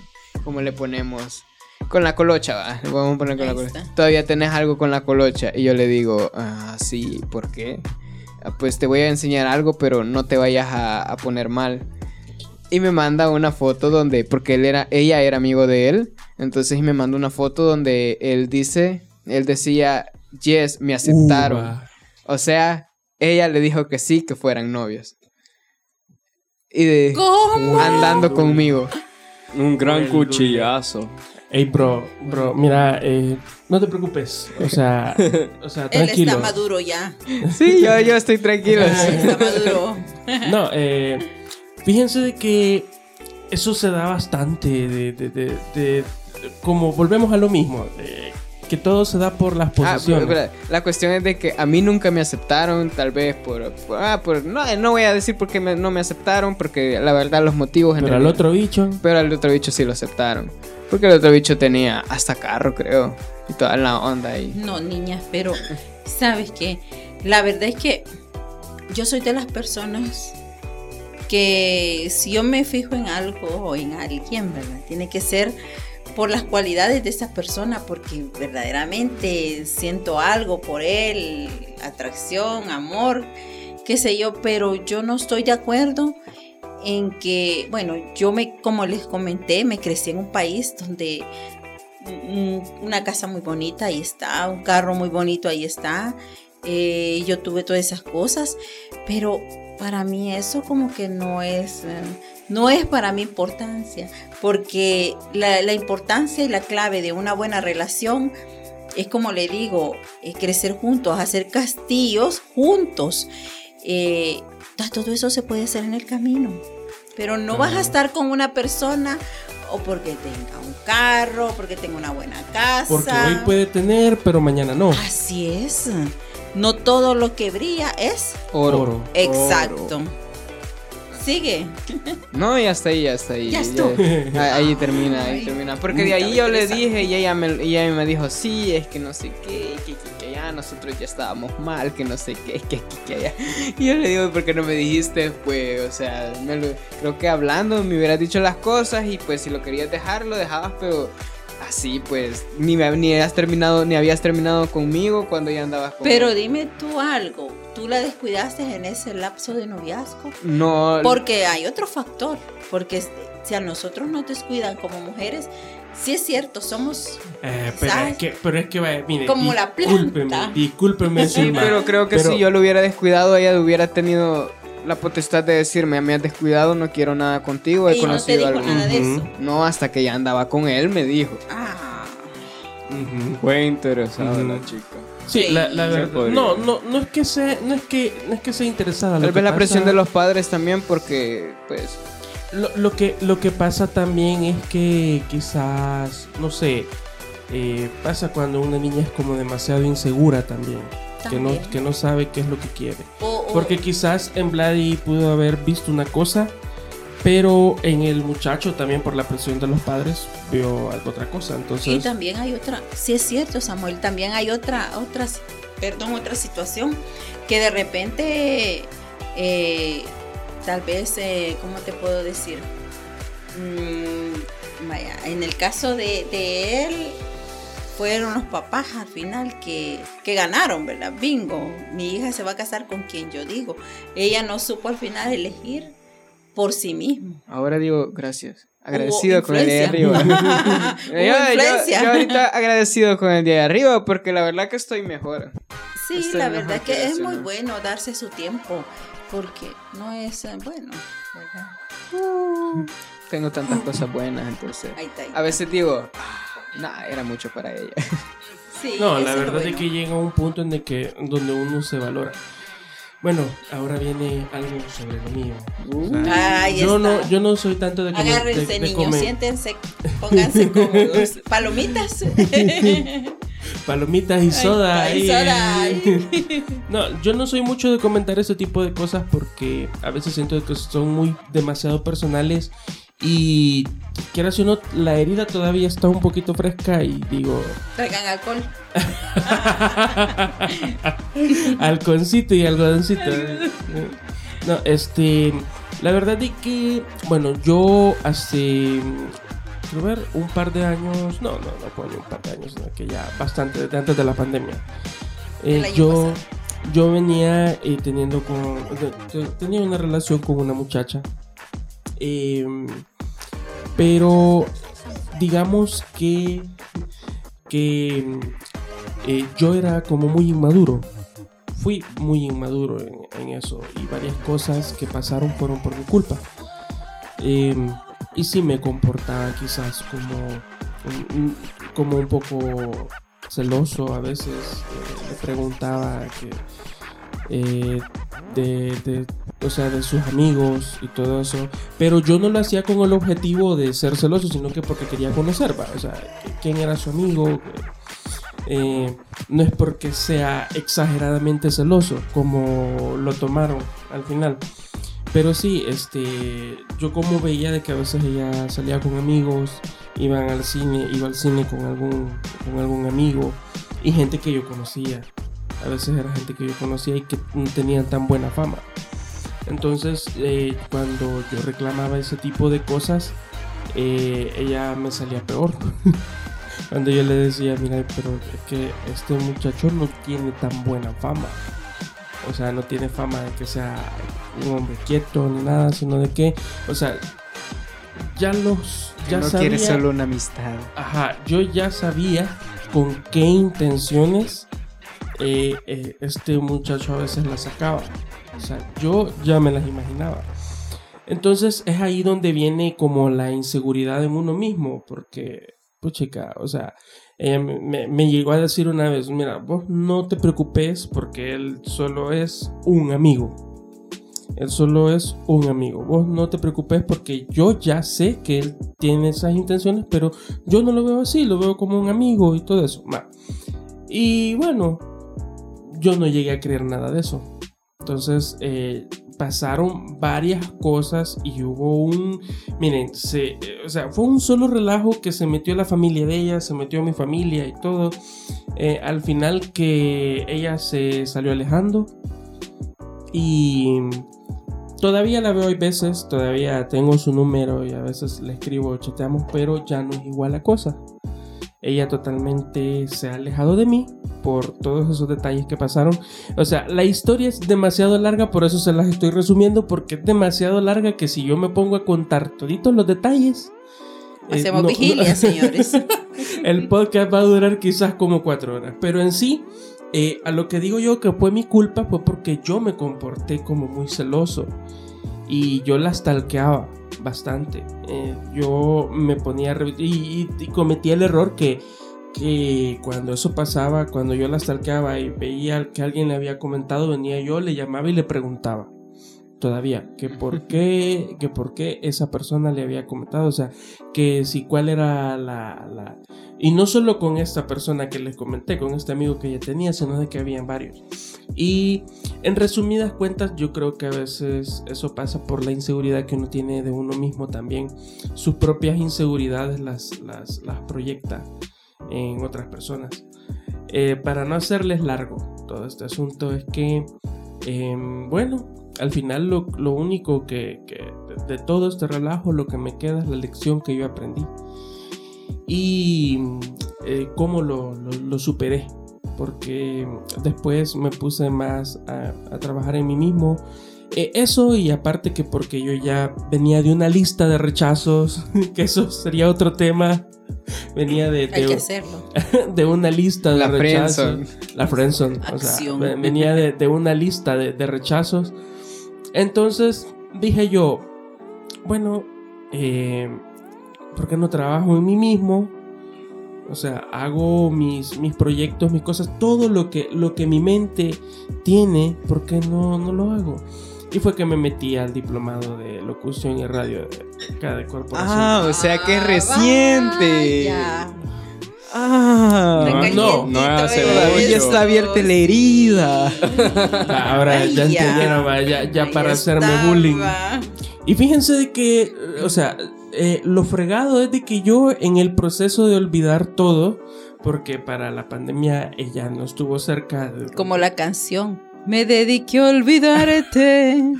¿cómo le ponemos? Con la colocha, va, le vamos a poner con la colocha. está. Todavía tenés algo con la colocha. Y yo le digo, ah, sí, ¿por qué? "Ah, Pues te voy a enseñar algo, pero no te vayas a, a poner mal. Y me manda una foto donde, porque él era, ella era amigo de él, entonces me manda una foto donde él dice, él decía, yes, me aceptaron. O sea, ella le dijo que sí, que fueran novios. Y de ¿Cómo? andando conmigo. Un gran cuchillazo. Ey, bro, bro, mira, eh, no te preocupes. O sea, o sea, Él tranquilo. está maduro ya. Sí, yo, yo estoy tranquilo. Está maduro. No, eh, fíjense de que eso se da bastante de, de, de- de- como volvemos a lo mismo, de que todo se da por las Ah, pero, pero, la cuestión es de que a mí nunca me aceptaron, tal vez por... por- ah, por- no, no voy a decir por qué me- no me aceptaron, porque la verdad los motivos... en pero al realidad- otro bicho, Pero al otro bicho sí lo aceptaron. Porque el otro bicho tenía hasta carro, creo. Y toda la onda ahí. No, niñas, pero sabes que la verdad es que yo soy de las personas que si yo me fijo en algo o en alguien, ¿verdad? Tiene que ser por las cualidades de esa persona, porque verdaderamente siento algo por él, atracción, amor, qué sé yo, pero yo no estoy de acuerdo en que, bueno, yo me, como les comenté, me crecí en un país donde mm, una casa muy bonita, ahí está, un carro muy bonito, ahí está. eh, yo tuve todas esas cosas, pero para mí eso como que no es, eh, no es para mi importancia, porque la, la importancia y la clave de una buena relación es como le digo, eh, crecer juntos, hacer castillos juntos. Eh, todo eso se puede hacer en el camino, pero no vas a estar con una persona o porque tenga un carro, porque tenga una buena casa. porque hoy puede tener, pero mañana no. Así es. No todo lo que brilla es Oro. exacto. Sigue. No, y hasta ahí, hasta ahí. Ya estuvo. Ya- ahí termina, ahí termina. Porque de ahí yo le dije y ella me, y ella me dijo, sí, es que no sé qué, que, que, que ya nosotros ya estábamos mal, que no sé qué, que, que, que allá. Y yo le digo, ¿por qué no me dijiste? Pues, o sea, me lo- creo que hablando me hubieras dicho las cosas y pues si lo querías dejar, lo dejabas, pero así pues, ni, me, ni, has terminado, ni habías terminado conmigo cuando ya andabas con Pero dime tú algo. ¿Tú la descuidaste en ese lapso de noviazgo? No, Porque hay otro factor. Porque si a nosotros nos descuidan como mujeres, sí es cierto, somos Eh, pero, es que, pero es que, vaya, mire, Como la discúlpeme, planta. discúlpeme, Sí, Zulma, pero creo que pero- si yo lo hubiera descuidado, ella hubiera tenido la potestad de decirme, me has descuidado, no quiero nada contigo, he y no te conocido dijo a algún... nada de Ujú. eso. No, hasta que ya andaba con él, me dijo. Ah. Fue interesada la chica. Sí, la, verdad. No, no, no es que sea, no es que, no es que sea interesada. lo Tal que vez la pasa- presión de los padres también, porque, pues, Lo, lo que, lo que pasa también es que quizás, no sé, eh, pasa cuando una niña es como demasiado insegura también. Que no, que no sabe qué es lo que quiere. o- o- Porque quizás en Vladi pudo haber visto una cosa, pero en el muchacho también por la presión de los padres vio algo otra cosa. Y Entonces, también hay otra, sí es cierto Samuel, también hay otra, otra, perdón, otra situación que de repente, eh, tal vez, eh, ¿cómo te puedo decir? Mm, vaya, en el caso de, de él, fueron los papás al final que, que ganaron, ¿verdad? Bingo, mi hija se va a casar con quien yo digo. Ella no supo al final elegir por sí mismo. ahora digo gracias. Agradecido Hubo con el de ahí arriba. yo, yo- ahorita agradecido con el de ahí arriba, porque la verdad que estoy mejor. Sí, Estoy la mejor verdad que que es muy bueno darse su tiempo, porque no es, eh, bueno, ¿verdad? Tengo tantas cosas buenas, entonces. Ahí está, ahí A veces digo, nah, era mucho para ella. Sí, No, la verdad bueno. es que llega un punto en el que donde uno se valora. Bueno, ahora viene algo sobre lo mío. O sea, Ahí yo está. no, yo no soy tanto de comer. de- Agárrense, de niños, comer siéntense, pónganse cómodos. Palomitas. Palomitas y soda. Ay, ahí. soda, ay. No, yo no soy mucho de comentar ese tipo de cosas porque a veces siento que son muy demasiado personales y quieras o no, la herida todavía está un poquito fresca y digo, Traigan alcohol. Alconcito y algodoncito. No, este. La verdad es que, bueno, yo hace. Quiero ver, un par de años. No, no, no ni un par de años, sino que ya bastante, desde antes de la pandemia. Eh, yo, pasado. yo venía eh, teniendo con. te- te- tenía una relación con una muchacha. Em, pero digamos que. Que eh, yo era como muy inmaduro. Fui muy inmaduro en, en eso y varias cosas que pasaron fueron por mi culpa. Eh, y sí me comportaba quizás como, como un poco celoso a veces. eh, le preguntaba que, eh, de, o sea, de sus amigos y todo eso. Pero yo no lo hacía con el objetivo de ser celoso, sino que porque quería conocer, ¿va? o sea, quién era su amigo. Eh, no es porque sea exageradamente celoso, como lo tomaron al final. Pero sí, este, yo como veía de que a veces ella salía con amigos, iban al cine, iba al cine con algún, con algún amigo y gente que yo conocía. A veces era gente que yo conocía y que no tenían tan buena fama. Entonces, eh, cuando yo reclamaba ese tipo de cosas, eh, ella me salía peor. cuando yo le decía, mira, pero es que este muchacho no tiene tan buena fama. O sea, no tiene fama de que sea un hombre quieto ni nada, sino de que, o sea, ya los, ya no sabía, quiere solo una amistad. ajá, yo ya sabía con qué intenciones eh, eh, este muchacho a veces la sacaba. O sea, yo ya me las imaginaba. Entonces es ahí donde viene como la inseguridad en uno mismo, porque, pues chica, o sea, ella me, me- llegó a decir una vez, mira, vos no te preocupes porque él solo es un amigo. Él solo es un amigo. Vos no te preocupes porque yo ya sé que él tiene esas intenciones, pero yo no lo veo así, lo veo como un amigo y todo eso. Y bueno, yo no llegué a creer nada de eso. Entonces eh, pasaron varias cosas y hubo un, miren, se, o sea, fue un solo relajo que se metió la familia de ella, se metió mi familia y todo. Eh, al final que ella se salió alejando y todavía la veo hay veces, todavía tengo su número y a veces le escribo, chateamos, pero ya no es igual la cosa. Ella totalmente se ha alejado de mí por todos esos detalles que pasaron. O sea, la historia es demasiado larga, por eso se las estoy resumiendo, porque es demasiado larga que si yo me pongo a contar toditos los detalles... eh, Hacemos no- vigilia, no- señores. el podcast va a durar quizás como cuatro horas. Pero en sí, eh, a lo que digo yo que fue mi culpa fue porque yo me comporté como muy celoso. Y yo la stalkeaba bastante. Eh, yo me ponía... a Y, y- y cometía el error que, que cuando eso pasaba, cuando yo la stalkeaba y veía que alguien le había comentado, venía yo, le llamaba y le preguntaba. Todavía, que por qué, que por qué esa persona le había comentado, o sea, que si cuál era la, la- Y no solo con esta persona que les comenté, con este amigo que ya tenía, sino de que habían varios. Y en resumidas cuentas, yo creo que a veces eso pasa por la inseguridad que uno tiene de uno mismo también. Sus propias inseguridades las, las, las proyecta en otras personas. Eh, para no hacerles largo todo este asunto es que, em, bueno, al final lo, lo único que, que de, de todo este relajo, lo que me queda es la lección que yo aprendí. Y eh, cómo lo, lo- lo superé. Porque después me puse más a, a trabajar en mí mismo. Eh, eso y aparte que porque yo ya venía de una lista de rechazos, que eso sería otro tema. Venía de, Hay de- que hacerlo. de una lista de La rechazos. friendzone. La friendzone. O sea, venía de, de una lista de, de rechazos. Entonces dije yo, bueno, eh, ¿por qué no trabajo en mí mismo? O sea, hago mis, mis proyectos, mis cosas, todo lo que, lo que mi mente tiene, ¿por qué no, no lo hago? Y fue que me metí al diplomado de locución y radio de cada corporación. Ah, o sea que es reciente. vaya. Ah, no, no hace mucho. está abierta la herida. Ah, Ahora ya Ay, ya. ya, ya para hacerme estaba. bullying. Y fíjense de que, o sea, eh, lo fregado es de que yo en el proceso de olvidar todo, porque para la pandemia ella no estuvo cerca. de- Como la canción. Me dediqué a olvidarte.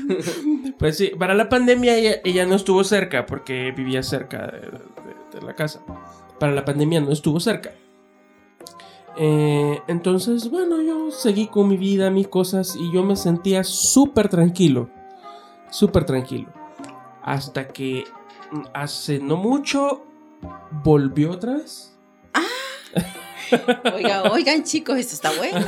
Pues sí, para la pandemia ella, ella no estuvo cerca porque vivía cerca de, de- de la casa. Para la pandemia no estuvo cerca. Eh, entonces, bueno, yo seguí con mi vida, mis cosas y yo me sentía súper tranquilo. Súper tranquilo. Hasta que mm, hace no mucho volvió otra vez. Oiga, oigan chicos, esto está bueno.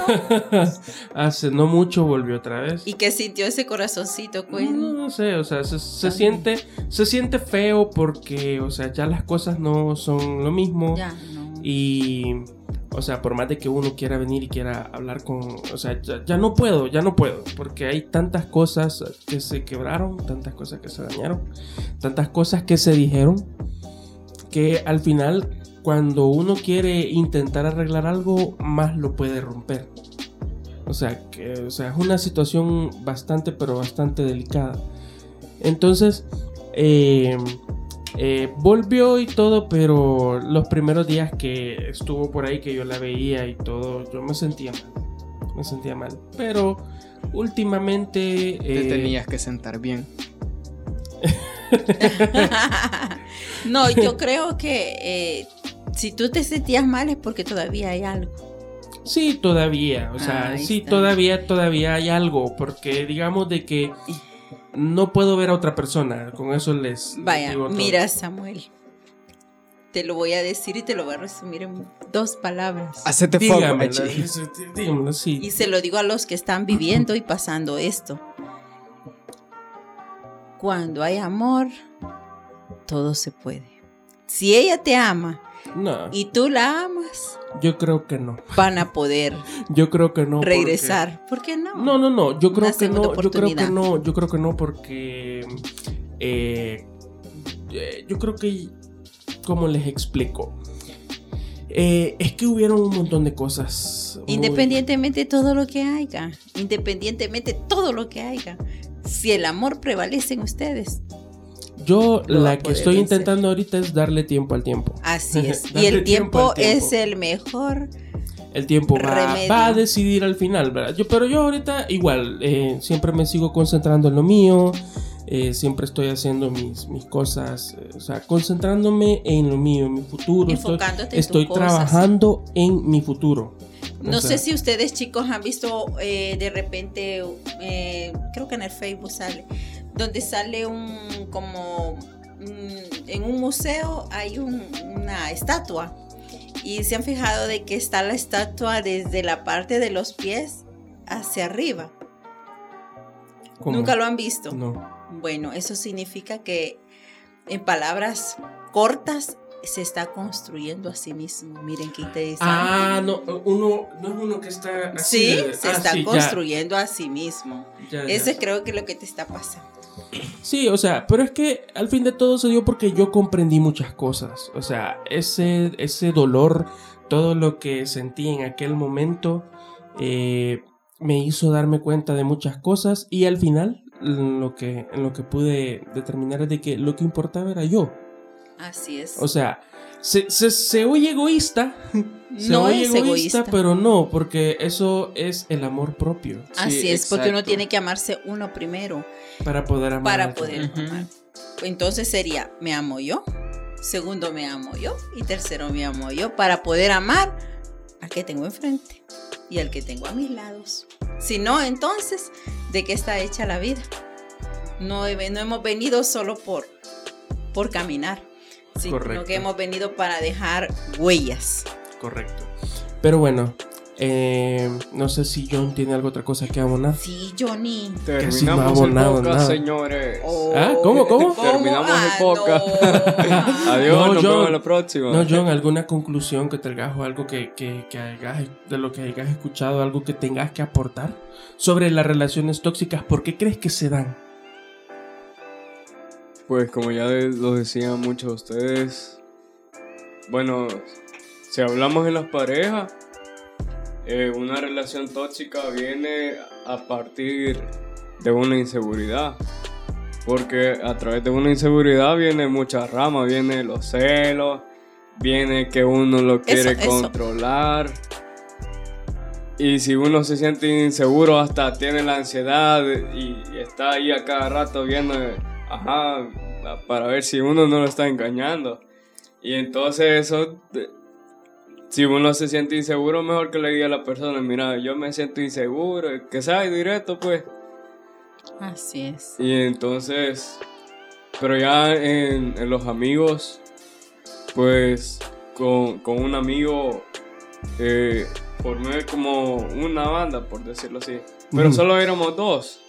hace no mucho volvió otra vez. ¿Y qué sintió ese corazoncito, No, Cuen? no sé, o sea, se, se siente, se siente feo porque, o sea, ya las cosas no son lo mismo. Ya, no. Y, o sea, por más de que uno quiera venir y quiera hablar con, o sea, ya, ya no puedo, ya no puedo, porque hay tantas cosas que se quebraron, tantas cosas que se dañaron, tantas cosas que se dijeron, que al final, cuando uno quiere intentar arreglar algo, más lo puede romper. O sea, que, o sea, es una situación bastante, pero bastante delicada. Entonces, eh, eh, volvió y todo, pero los primeros días que estuvo por ahí, que yo la veía y todo, yo me sentía mal. Me sentía mal. Pero últimamente... Te eh, tenías que sentar bien. no, yo creo que eh, si tú te sentías mal es porque todavía hay algo. Sí, todavía, o sea, Ahí sí, está. todavía, todavía hay algo, porque digamos de que no puedo ver a otra persona, con eso les Vaya, digo todo. mira Samuel. Te lo voy a decir y te lo voy a resumir en dos palabras. Hacete machi. dígamelo, sí. Y se lo digo a los que están viviendo y pasando esto. Cuando hay amor, todo se puede. Si ella te ama No, y tú la amas, yo creo que no. van a poder Yo creo que no. porque- regresar. ¿Por qué no? No, no, no. Yo creo Una que no. Yo creo que no. Yo creo que no porque. eh, eh, yo creo que. ¿Cómo les explico? Eh, es que hubieron un montón de cosas. muy- Independientemente de todo lo que haya, independientemente de todo lo que haya, si el amor prevalece en ustedes, Yo la que estoy vencer. intentando ahorita es darle tiempo al tiempo. así es. y el tiempo tiempo, al tiempo. es el mejor. El tiempo va, a decidir al final, ¿verdad? Yo, pero yo ahorita igual, eh, siempre me sigo concentrando en lo mío, eh, siempre estoy haciendo mis, mis cosas, eh, o sea, concentrándome en lo mío, en mi futuro. Estoy, Enfocándote en tus estoy cosas. trabajando en mi futuro. O No sea, sé si ustedes chicos han visto eh, de repente, eh, creo que en el Facebook sale, donde sale un como mm, en un museo hay un- una estatua y se han fijado de que está la estatua desde la parte de los pies hacia arriba. ¿cómo? Nunca lo han visto. No. Bueno, eso significa que en palabras cortas se está construyendo a sí mismo. Miren qué interesante. Ah, no, uno, no es uno que está así. Sí, de- se ah, está sí, ya, construyendo a sí mismo. ya, ya. Eso creo que es lo que te está pasando. Sí, o sea, pero es que al fin de todo se dio porque yo comprendí muchas cosas. O sea, ese, ese dolor, todo lo que sentí en aquel momento, eh, me hizo darme cuenta de muchas cosas y al final lo que, lo que pude determinar es de que lo que importaba era yo. Así es. O sea, se, se, se oye egoísta. Se no oye es egoísta. pero no, porque eso es el amor propio Así Sí, es, porque uno tiene que amarse uno primero para poder amar. para poder amar. Entonces sería, me amo yo, segundo me amo yo y tercero me amo yo para poder amar al que tengo enfrente y al que tengo a mis lados. Si no, entonces, ¿de qué está hecha la vida? No, no hemos venido solo por, por caminar, sino Correcto. que hemos venido para dejar huellas. Correcto. Pero bueno, Eh, no sé si John tiene alguna otra cosa que abonar. Sí, Johnny. Casi no ha Terminamos abonado el podcast, nada. señores. Ah, ¿cómo, cómo? Terminamos el Ah, podcast. no. Adiós, No, nos John. vemos la próxima. No, John, ¿alguna conclusión que traigas o algo que, que, que hayas, de lo que hayas escuchado, algo que tengas que aportar sobre las relaciones tóxicas? ¿Por qué crees que se dan? Pues como ya lo decían muchos de ustedes, bueno, si hablamos en las parejas, eh, una relación tóxica viene a partir de una inseguridad. Porque a través de una inseguridad viene muchas ramas, viene los celos, viene que uno lo quiere eso. controlar. Y si uno se siente inseguro, hasta tiene la ansiedad y está ahí a cada rato viendo, ajá, para ver si uno no lo está engañando. Y entonces eso, si uno se siente inseguro, mejor que le diga a la persona, mira, yo me siento inseguro, que sea directo pues. Así es. Y entonces, pero ya en, en los amigos, pues con, con un amigo eh, formé como una banda, por decirlo así. Pero solo éramos dos.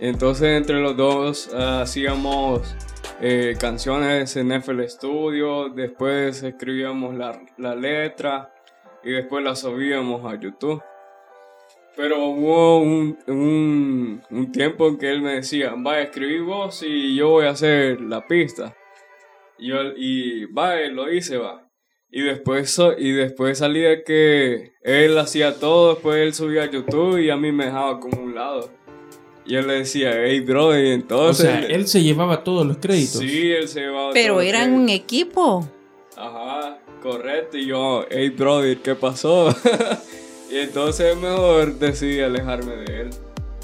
Entonces entre los dos ah, hacíamos eh, canciones en FL Studio, después escribíamos la, la letra y después la subíamos a YouTube. Pero hubo un, un, tiempo en que él me decía, vaya, escribí vos y yo voy a hacer la pista. Y, yo, y vaya, lo hice, va. Y después, y después salía que él hacía todo, después él subía a YouTube y a mí me dejaba como un lado. Y él le decía, hey, bro, y O entonces... sea, él se llevaba todos los créditos. Sí, él se llevaba Pero eran un equipo. Ajá, correcto. Y yo, hey, brother, ¿qué pasó? y entonces mejor decidí alejarme de él.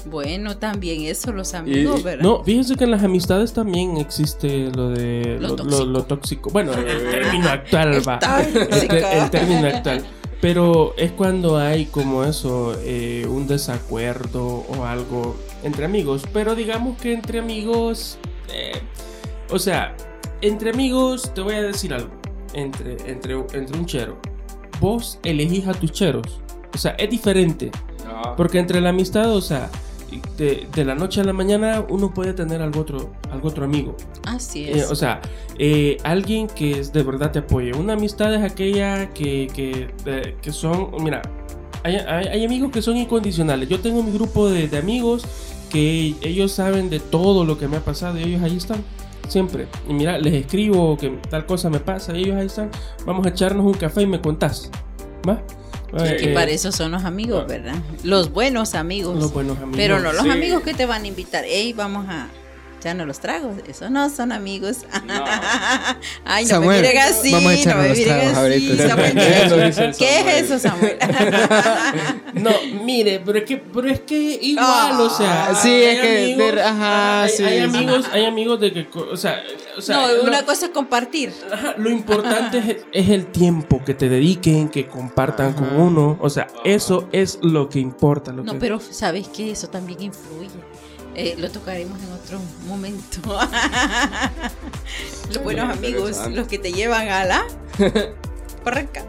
Bueno, también eso, los amigos, Y- ¿verdad? No, fíjense que en las amistades también existe lo de Lo lo, tóxico. lo- lo tóxico. Bueno, el término actual va. El, el término actual. Pero es cuando hay como eso, eh, un desacuerdo o algo entre amigos. Pero digamos que entre amigos, eh, o sea, entre amigos te voy a decir algo. Entre, entre, entre un chero. Vos elegís a tus cheros. O sea, es diferente. Ajá. Porque entre la amistad, o sea, de, de la noche a la mañana uno puede tener algo otro, algo otro amigo. Así Eh, es. o sea, eh, alguien que es de verdad te apoye. Una amistad es aquella que, que, eh, que son, mira, hay, hay- hay amigos que son incondicionales. Yo tengo mi grupo de, de amigos que ellos saben de todo lo que me ha pasado y ellos ahí están. Siempre. Y mira, les escribo que tal cosa me pasa y ellos ahí están. Vamos a echarnos un café y me contás. ¿Va? Eh, y para eso son los amigos, ¿verdad? Los buenos amigos. Los buenos amigos. Pero no los Sí. amigos que te van a invitar. Ey, vamos a echarnos los tragos. Eso no son amigos. Ay, no Samuel, me miren así. vamos a no me los miren tragos así. Samuel, ¿qué, dice el ¿Qué Samuel. es eso, Samuel? No, mire, pero es que, pero es que igual, o sea. Ah, sí, hay es que de- ajá, hay, sí, hay sí. amigos, hay amigos de que, o sea, o sea, no, lo, una cosa es compartir. ajá, lo importante es, es el tiempo que te dediquen, que compartan con uno, o sea, eso es lo que importa. Lo No, que- pero sabes que eso también influye. Eh, lo tocaremos en otro momento. los buenos amigos, los que te llevan a la barranca.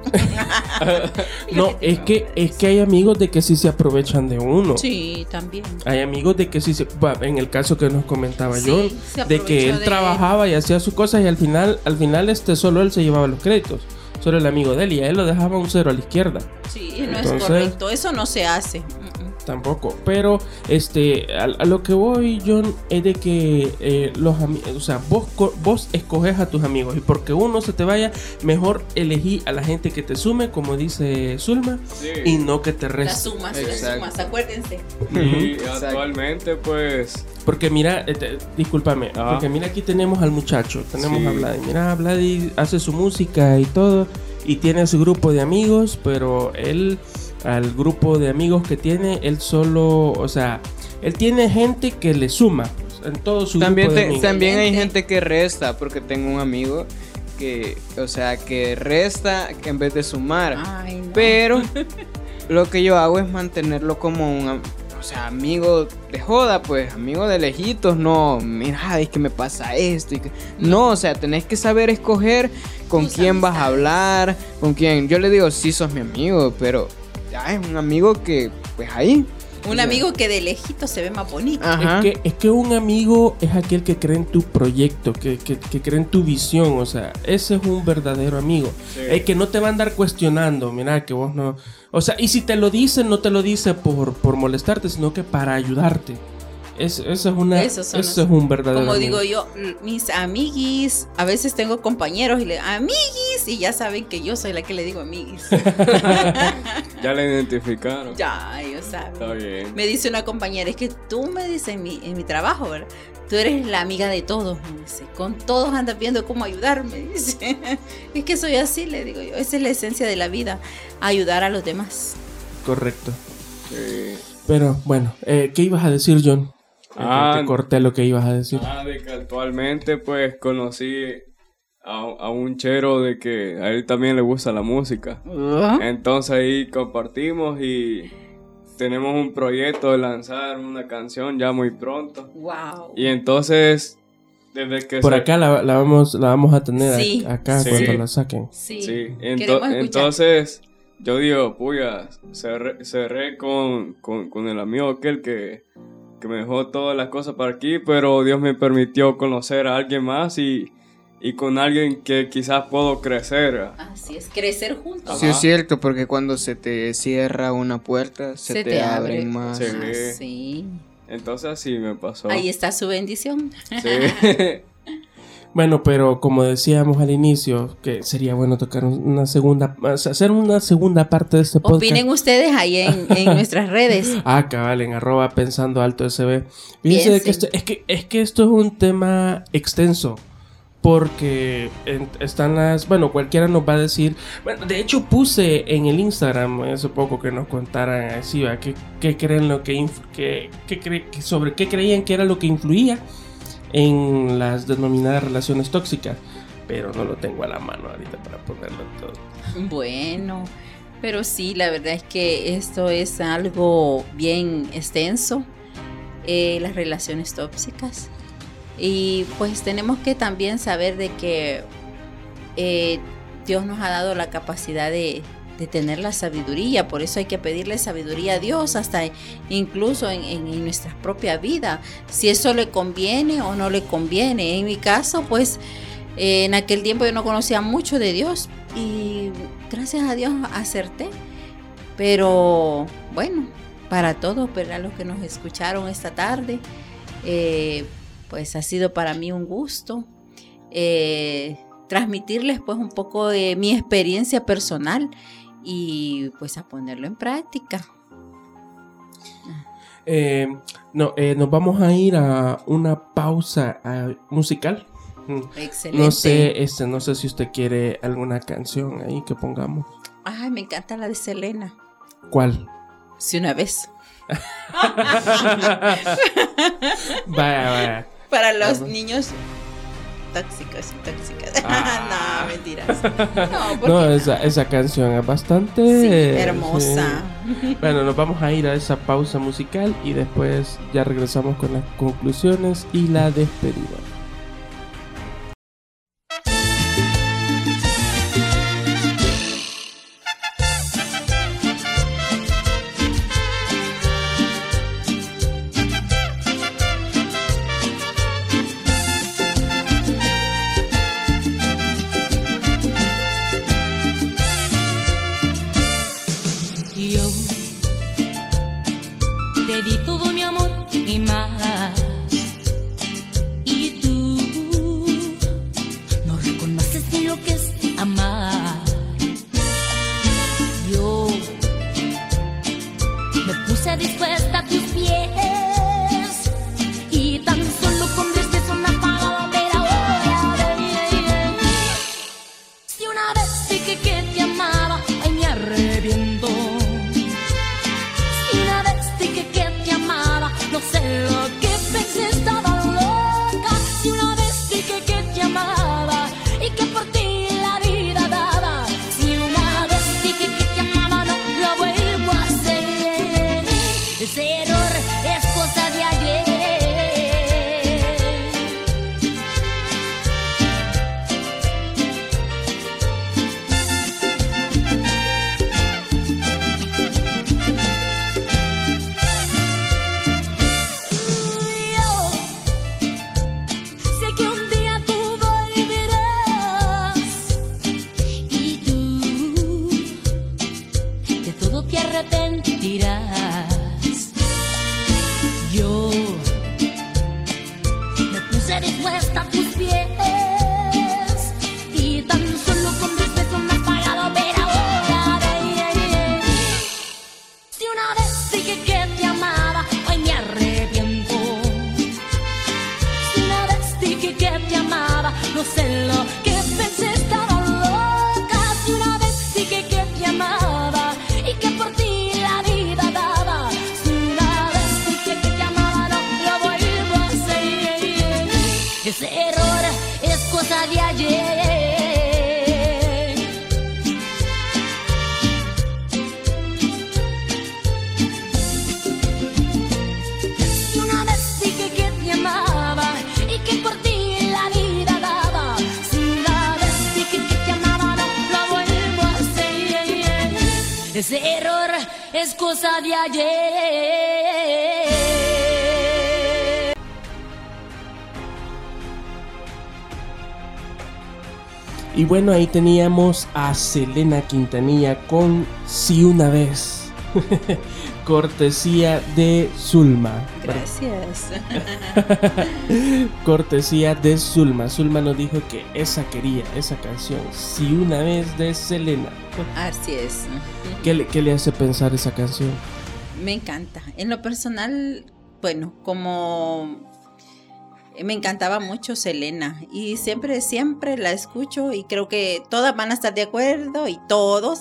no, es que es que hay amigos de que sí se aprovechan de uno. Sí, también. Hay amigos de que sí se, va, en el caso que nos comentaba Sí, se de que él de- trabajaba y hacía sus cosas y al final, al final este solo él se llevaba los créditos, solo el amigo de él y a él lo dejaba un cero a la izquierda. Sí, no Entonces- es correcto. Eso no se hace. Tampoco, pero este a, a lo que voy, John, es de que eh, los amigos, o sea, vos, co- vos escoges a tus amigos y porque uno se te vaya, mejor elegí a la gente que te sume, como dice Zulma, Sí. y no que te Las reste. sumas, las sumas, acuérdense. Y actualmente, pues, Porque mira, eh, discúlpame, Ah. porque mira aquí tenemos al muchacho, tenemos Sí. a Vladi. Mira, Vladi hace su música y todo, y tiene su grupo de amigos, pero él, al grupo de amigos que tiene, él solo, o sea, él tiene gente que le suma pues, en todo su También, grupo de te- amigos. también hay gente que resta, porque tengo un amigo que, o sea, que resta en vez de sumar. Ay, no. Pero lo que yo hago es mantenerlo como un, o sea, amigo de joda, pues, amigo de lejitos, no, mira, es que me pasa esto. y que- No, o sea, tenés que saber escoger con Tus quién vas a hablar, con quién. Yo le digo, sí, sos mi amigo, pero ya es un amigo que, pues ahí. Un amigo que de lejito se ve más bonito. Ajá. Es que, es que un amigo es aquel que cree en tu proyecto, que, que, que cree en tu visión, o sea, ese es un verdadero amigo. Sí. El que no te va a andar cuestionando, mira, que vos no... O sea, y si te lo dice, no te lo dice por, por molestarte, sino que para ayudarte. Es, eso es una... Eso los- es un verdadero Como amigo. digo yo, mis amiguis, a veces tengo compañeros y le amiguis, y ya saben que yo soy la que le digo amiguis. Ya la identificaron. ya, ellos saben. Está bien. Me dice una compañera, es que tú me dices en mi, en mi trabajo, ¿verdad? Tú eres la amiga de todos, me dice. Con todos andas viendo cómo ayudarme, dice. Es que soy así, le digo yo. Esa es la esencia de la vida, ayudar a los demás. Correcto. Sí. Pero bueno, eh, ¿qué ibas a decir, John? Ah, te corté lo que ibas a decir. Ah, de que actualmente pues conocí a, a un chero de que a él también le gusta la música. Entonces ahí compartimos y tenemos un proyecto de lanzar una canción ya muy pronto. Wow. Y entonces, desde que... Por se- acá la, la vamos, la vamos a tener a- Sí. acá Sí. cuando la saquen. Sí, Sí, ento- queremos escuchar. entonces yo digo, puya, cerré, cerré con, con, con el amigo aquel que, que me dejó todas las cosas para aquí, pero Dios me permitió conocer a alguien más y, y con alguien que quizás puedo crecer. Así es, crecer juntos. Sí, es Ajá. cierto, porque cuando se te cierra una puerta, se, te, abren más. Sí. Ah, sí. Entonces así me pasó. Ahí está su bendición. Sí. Bueno, pero como decíamos al inicio, que sería bueno tocar una segunda, hacer una segunda parte de este podcast. Opinen ustedes ahí en, en nuestras redes. Ah, cabal, en arroba pensando alto SB. Fíjense de que esto, es que es que esto es un tema extenso. Porque en- están las. Bueno, cualquiera nos va a decir. Bueno, de hecho, puse en el Instagram hace poco que nos contaran así, ¿va? ¿Qué, qué creen lo que, inf- qué- qué cre- sobre qué creían que era lo que influía en las denominadas relaciones tóxicas. Pero no lo tengo a la mano ahorita para ponerlo todo. Bueno, pero sí, la verdad es que esto es algo bien extenso, eh, las relaciones tóxicas. Y pues tenemos que también saber de que eh, Dios nos ha dado la capacidad de, de tener la sabiduría, por eso hay que pedirle sabiduría a Dios, hasta incluso en, en- en nuestra propia vida, si eso le conviene o no le conviene. En mi caso, pues eh, en aquel tiempo yo no conocía mucho de Dios y gracias a Dios acerté. Pero bueno, para todos, para los que nos escucharon esta tarde, eh, pues ha sido para mí un gusto eh, transmitirles pues un poco de mi experiencia personal y pues a ponerlo en práctica. Eh, no, eh, nos vamos a ir a una pausa ah, musical. Mm. Excelente. No sé, este, no sé si usted quiere alguna canción ahí que pongamos. Ay, me encanta la de Selena. ¿Cuál? Si una vez. Vaya, vaya. Para los Vamos. niños tóxicos y tóxicas. Ah. no, mentiras. No, esa, esa canción es bastante sí, hermosa. sí. Bueno, nos vamos a ir a esa pausa musical y después ya regresamos con las conclusiones y la despedida. Ese error es cosa de ayer. Una vez dije que te amaba y que por ti la vida daba. Una vez dije que te amaba, no lo vuelvo a hacer. Ese error es cosa de ayer. Y bueno, ahí teníamos a Selena Quintanilla con Si una vez. Cortesía de Zulma. Gracias. Cortesía de Zulma. Zulma nos dijo que esa quería, esa canción. Si una vez de Selena. Así es. ¿Qué le, qué le hace pensar esa canción? Me encanta. En lo personal, bueno, como me encantaba mucho Selena y siempre, siempre la escucho y creo que todas van a estar de acuerdo y todos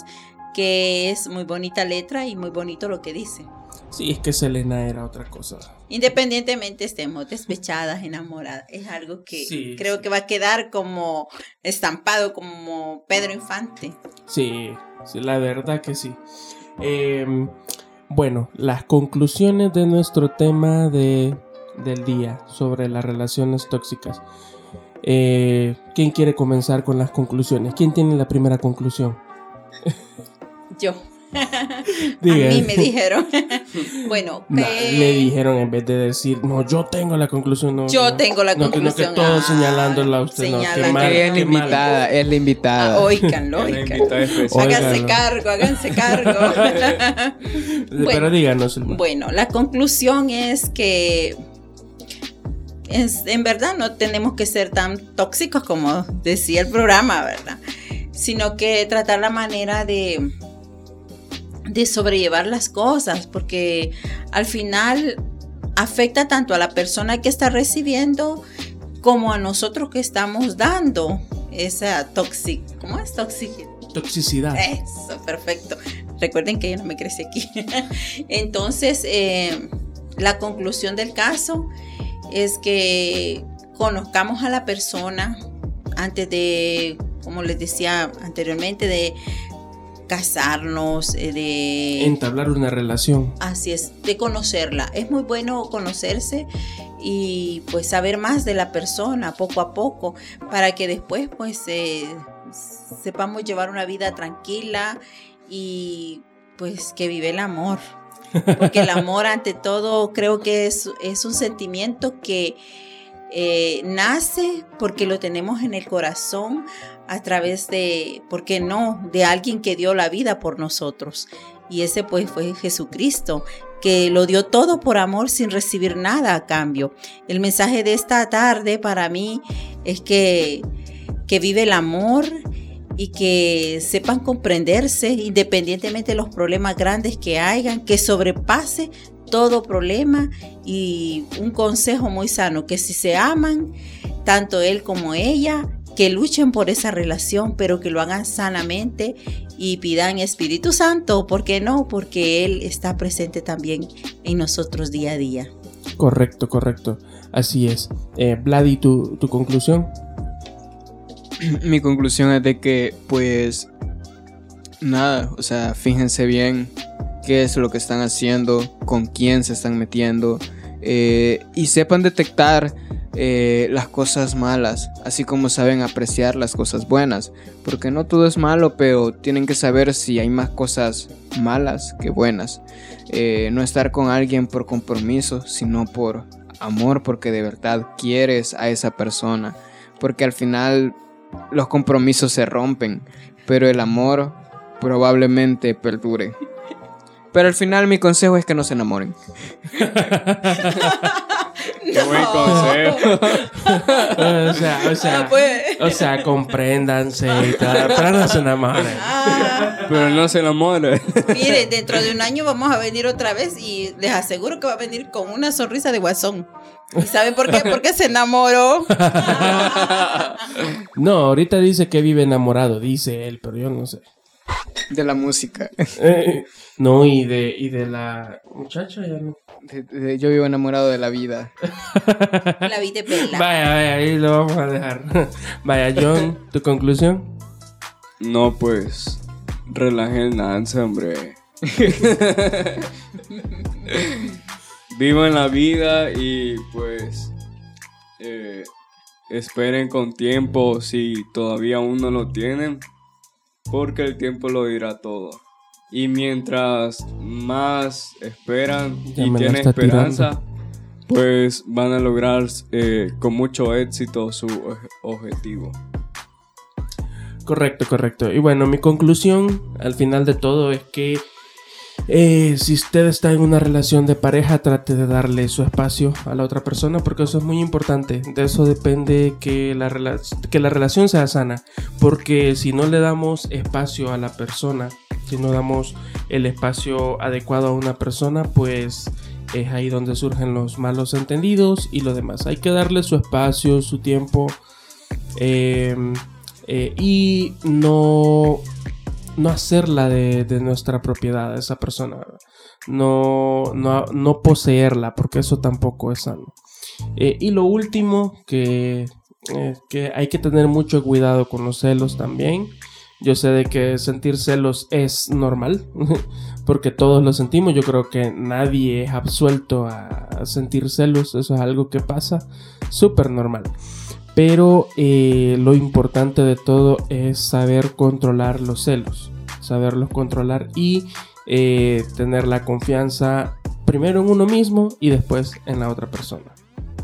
que es muy bonita letra y muy bonito lo que dice. Sí, es que Selena era otra cosa. Independientemente estemos despechadas, enamoradas, es algo que Sí, creo sí. que va a quedar como estampado como Pedro Infante. Sí, sí, la verdad que sí. Eh, bueno, las conclusiones de nuestro tema de, del día sobre las relaciones tóxicas. Eh, ¿Quién quiere comenzar con las conclusiones? ¿Quién tiene la primera conclusión? Yo. Diga. A mí me dijeron. bueno, No, que- le dijeron en vez de decir, no, yo tengo la conclusión. No, Yo no. tengo la No, que- no, conclusión. que todos Ah, señalándola a usted. No, mal, es la invitada, es la invitada. Ah. Háganse cargo, háganse cargo. Pero Bueno. díganos. Zulma. Bueno, la conclusión es que es- en verdad no tenemos que ser tan tóxicos como decía el programa, ¿verdad? Sino que tratar la manera de, de sobrellevar las cosas, porque al final afecta tanto a la persona que está recibiendo como a nosotros que estamos dando esa tóxica. ¿Cómo es? Toxicidad. Eso, perfecto. Recuerden que yo no me crecí aquí. Entonces, eh, la conclusión del caso es que conozcamos a la persona antes de, como les decía anteriormente, de casarnos, eh, de... Entablar una relación. Así es, de conocerla. Es muy bueno conocerse y pues saber más de la persona poco a poco para que después pues eh, sepamos llevar una vida tranquila y pues que vive el amor. Porque el amor ante todo creo que es, es un sentimiento que eh, nace porque lo tenemos en el corazón a través de, ¿por qué no?, de alguien que dio la vida por nosotros. Y ese pues fue Jesucristo, que lo dio todo por amor sin recibir nada a cambio. El mensaje de esta tarde para mí es que, que vive el amor y que sepan comprenderse independientemente de los problemas grandes que hayan, que sobrepase todo problema y un consejo muy sano, que si se aman, tanto él como ella, que luchen por esa relación, pero que lo hagan sanamente y pidan Espíritu Santo, ¿por qué no? Porque Él está presente también en nosotros día a día. Correcto, correcto. Así es. Eh, Vladi, ¿tu, tu conclusión? Mi conclusión es de que, pues, nada, o sea, fíjense bien qué es lo que están haciendo, con quién se están metiendo, eh, y sepan detectar eh, las cosas malas, así como saben apreciar las cosas buenas, porque no todo es malo, pero tienen que saber si hay más cosas malas que buenas. Eh, no estar con alguien por compromiso, sino por amor, porque de verdad quieres a esa persona, porque al final los compromisos se rompen, pero el amor probablemente perdure. Pero al final mi consejo es que no se enamoren. Qué buen consejo. o sea, o sea, No, pues. o sea, compréndanse y tal, pero no se enamoren. Ah, Pero no se enamore. mire, dentro de un año vamos a venir otra vez y les aseguro que va a venir con una sonrisa de guasón. ¿Y saben por qué? Porque se enamoró. No, ahorita dice que vive enamorado, dice él, pero yo no sé. De la música. Eh, no, y de, y de la muchacha ya no. De- de- yo vivo enamorado de la vida. La vi de pela. Vaya, vaya, ahí lo vamos a dejar. Vaya, John, ¿tu conclusión? No, pues. Relájense, hombre. Vivan la vida y pues. eh, esperen con tiempo si todavía aún no lo tienen. Porque el tiempo lo dirá todo. Y mientras más esperan Ya y tienen esperanza, pues van a lograr eh, con mucho éxito su objetivo. Correcto, correcto. Y bueno, mi conclusión al final de todo es que eh, si usted está en una relación de pareja, trate de darle su espacio a la otra persona porque eso es muy importante. De eso depende que la, que la relación sea sana. Porque si no le damos espacio a la persona, si no damos el espacio adecuado a una persona, pues es ahí donde surgen los malos entendidos y lo demás. Hay que darle su espacio, su tiempo. eh, eh, y no, no hacerla de, de nuestra propiedad a esa persona. No, no, no poseerla, porque eso tampoco es sano. Eh, y lo último, que, eh, que hay que tener mucho cuidado con los celos también. Yo sé de que sentir celos es normal, porque todos lo sentimos. Yo creo que nadie es absuelto a sentir celos. Eso es algo que pasa súper normal. Pero eh, lo importante de todo es saber controlar los celos, saberlos controlar y eh, tener la confianza primero en uno mismo y después en la otra persona.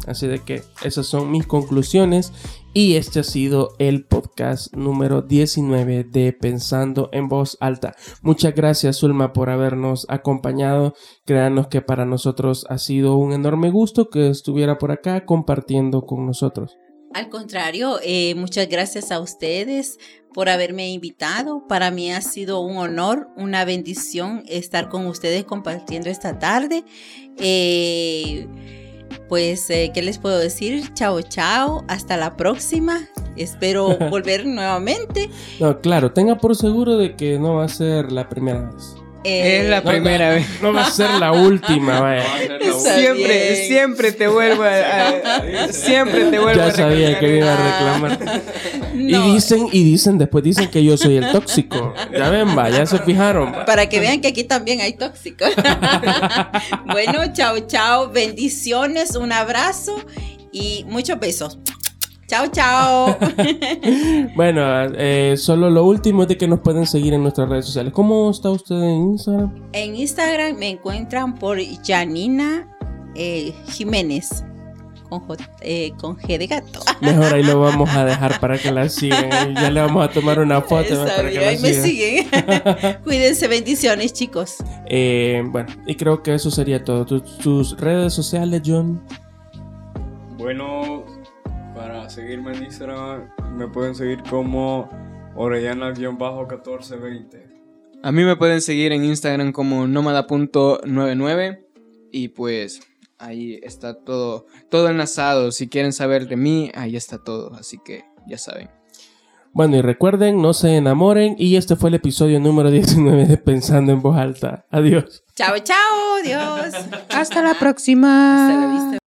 Así de que esas son mis conclusiones y este ha sido el podcast número 19 de Pensando en Voz Alta. Muchas gracias Zulma por habernos acompañado. Créanos que para nosotros ha sido un enorme gusto que estuviera por acá compartiendo con nosotros. Al contrario, eh, muchas gracias a ustedes por haberme invitado. Para mí ha sido un honor, una bendición estar con ustedes compartiendo esta tarde. Eh, pues, eh, ¿qué les puedo decir? Chao, chao. Hasta la próxima. Espero volver nuevamente. No, claro, tenga por seguro de que no va a ser la primera vez. Eh, es la no, primera no, vez. No va a ser la última, vaya. Está Siempre, bien. siempre te vuelvo a, a- siempre te vuelvo Ya a sabía que me iba a reclamar. no. Y dicen, y dicen, después dicen que yo soy el tóxico. Ya ven, va, ya se fijaron. va. Para que vean que aquí también hay tóxicos. bueno, chao, chao. Bendiciones, un abrazo y muchos besos. Chao, chao. Bueno, eh, solo lo último es de que nos pueden seguir en nuestras redes sociales. ¿Cómo está usted en Instagram? en Instagram me encuentran por Janina eh, Jiménez. Con, J- eh, con G de gato. Mejor ahí lo vamos a dejar para que la sigan. Ya le vamos a tomar una foto. Está para que la ahí me sigan. siguen. Cuídense, bendiciones, chicos. Eh, bueno, y creo que eso sería todo. Tus, tus redes sociales, John. Bueno, para seguirme en Instagram me pueden seguir como Orellana-1420. A mí me pueden seguir en Instagram como nómada.99 y pues ahí está todo, todo enlazado. Si quieren saber de mí, ahí está todo. Así que ya saben. Bueno, y recuerden, no se enamoren. Y este fue el episodio número 19 de Pensando en Voz Alta. Adiós. Chao, chao. Dios. Hasta la próxima. Hasta la vista.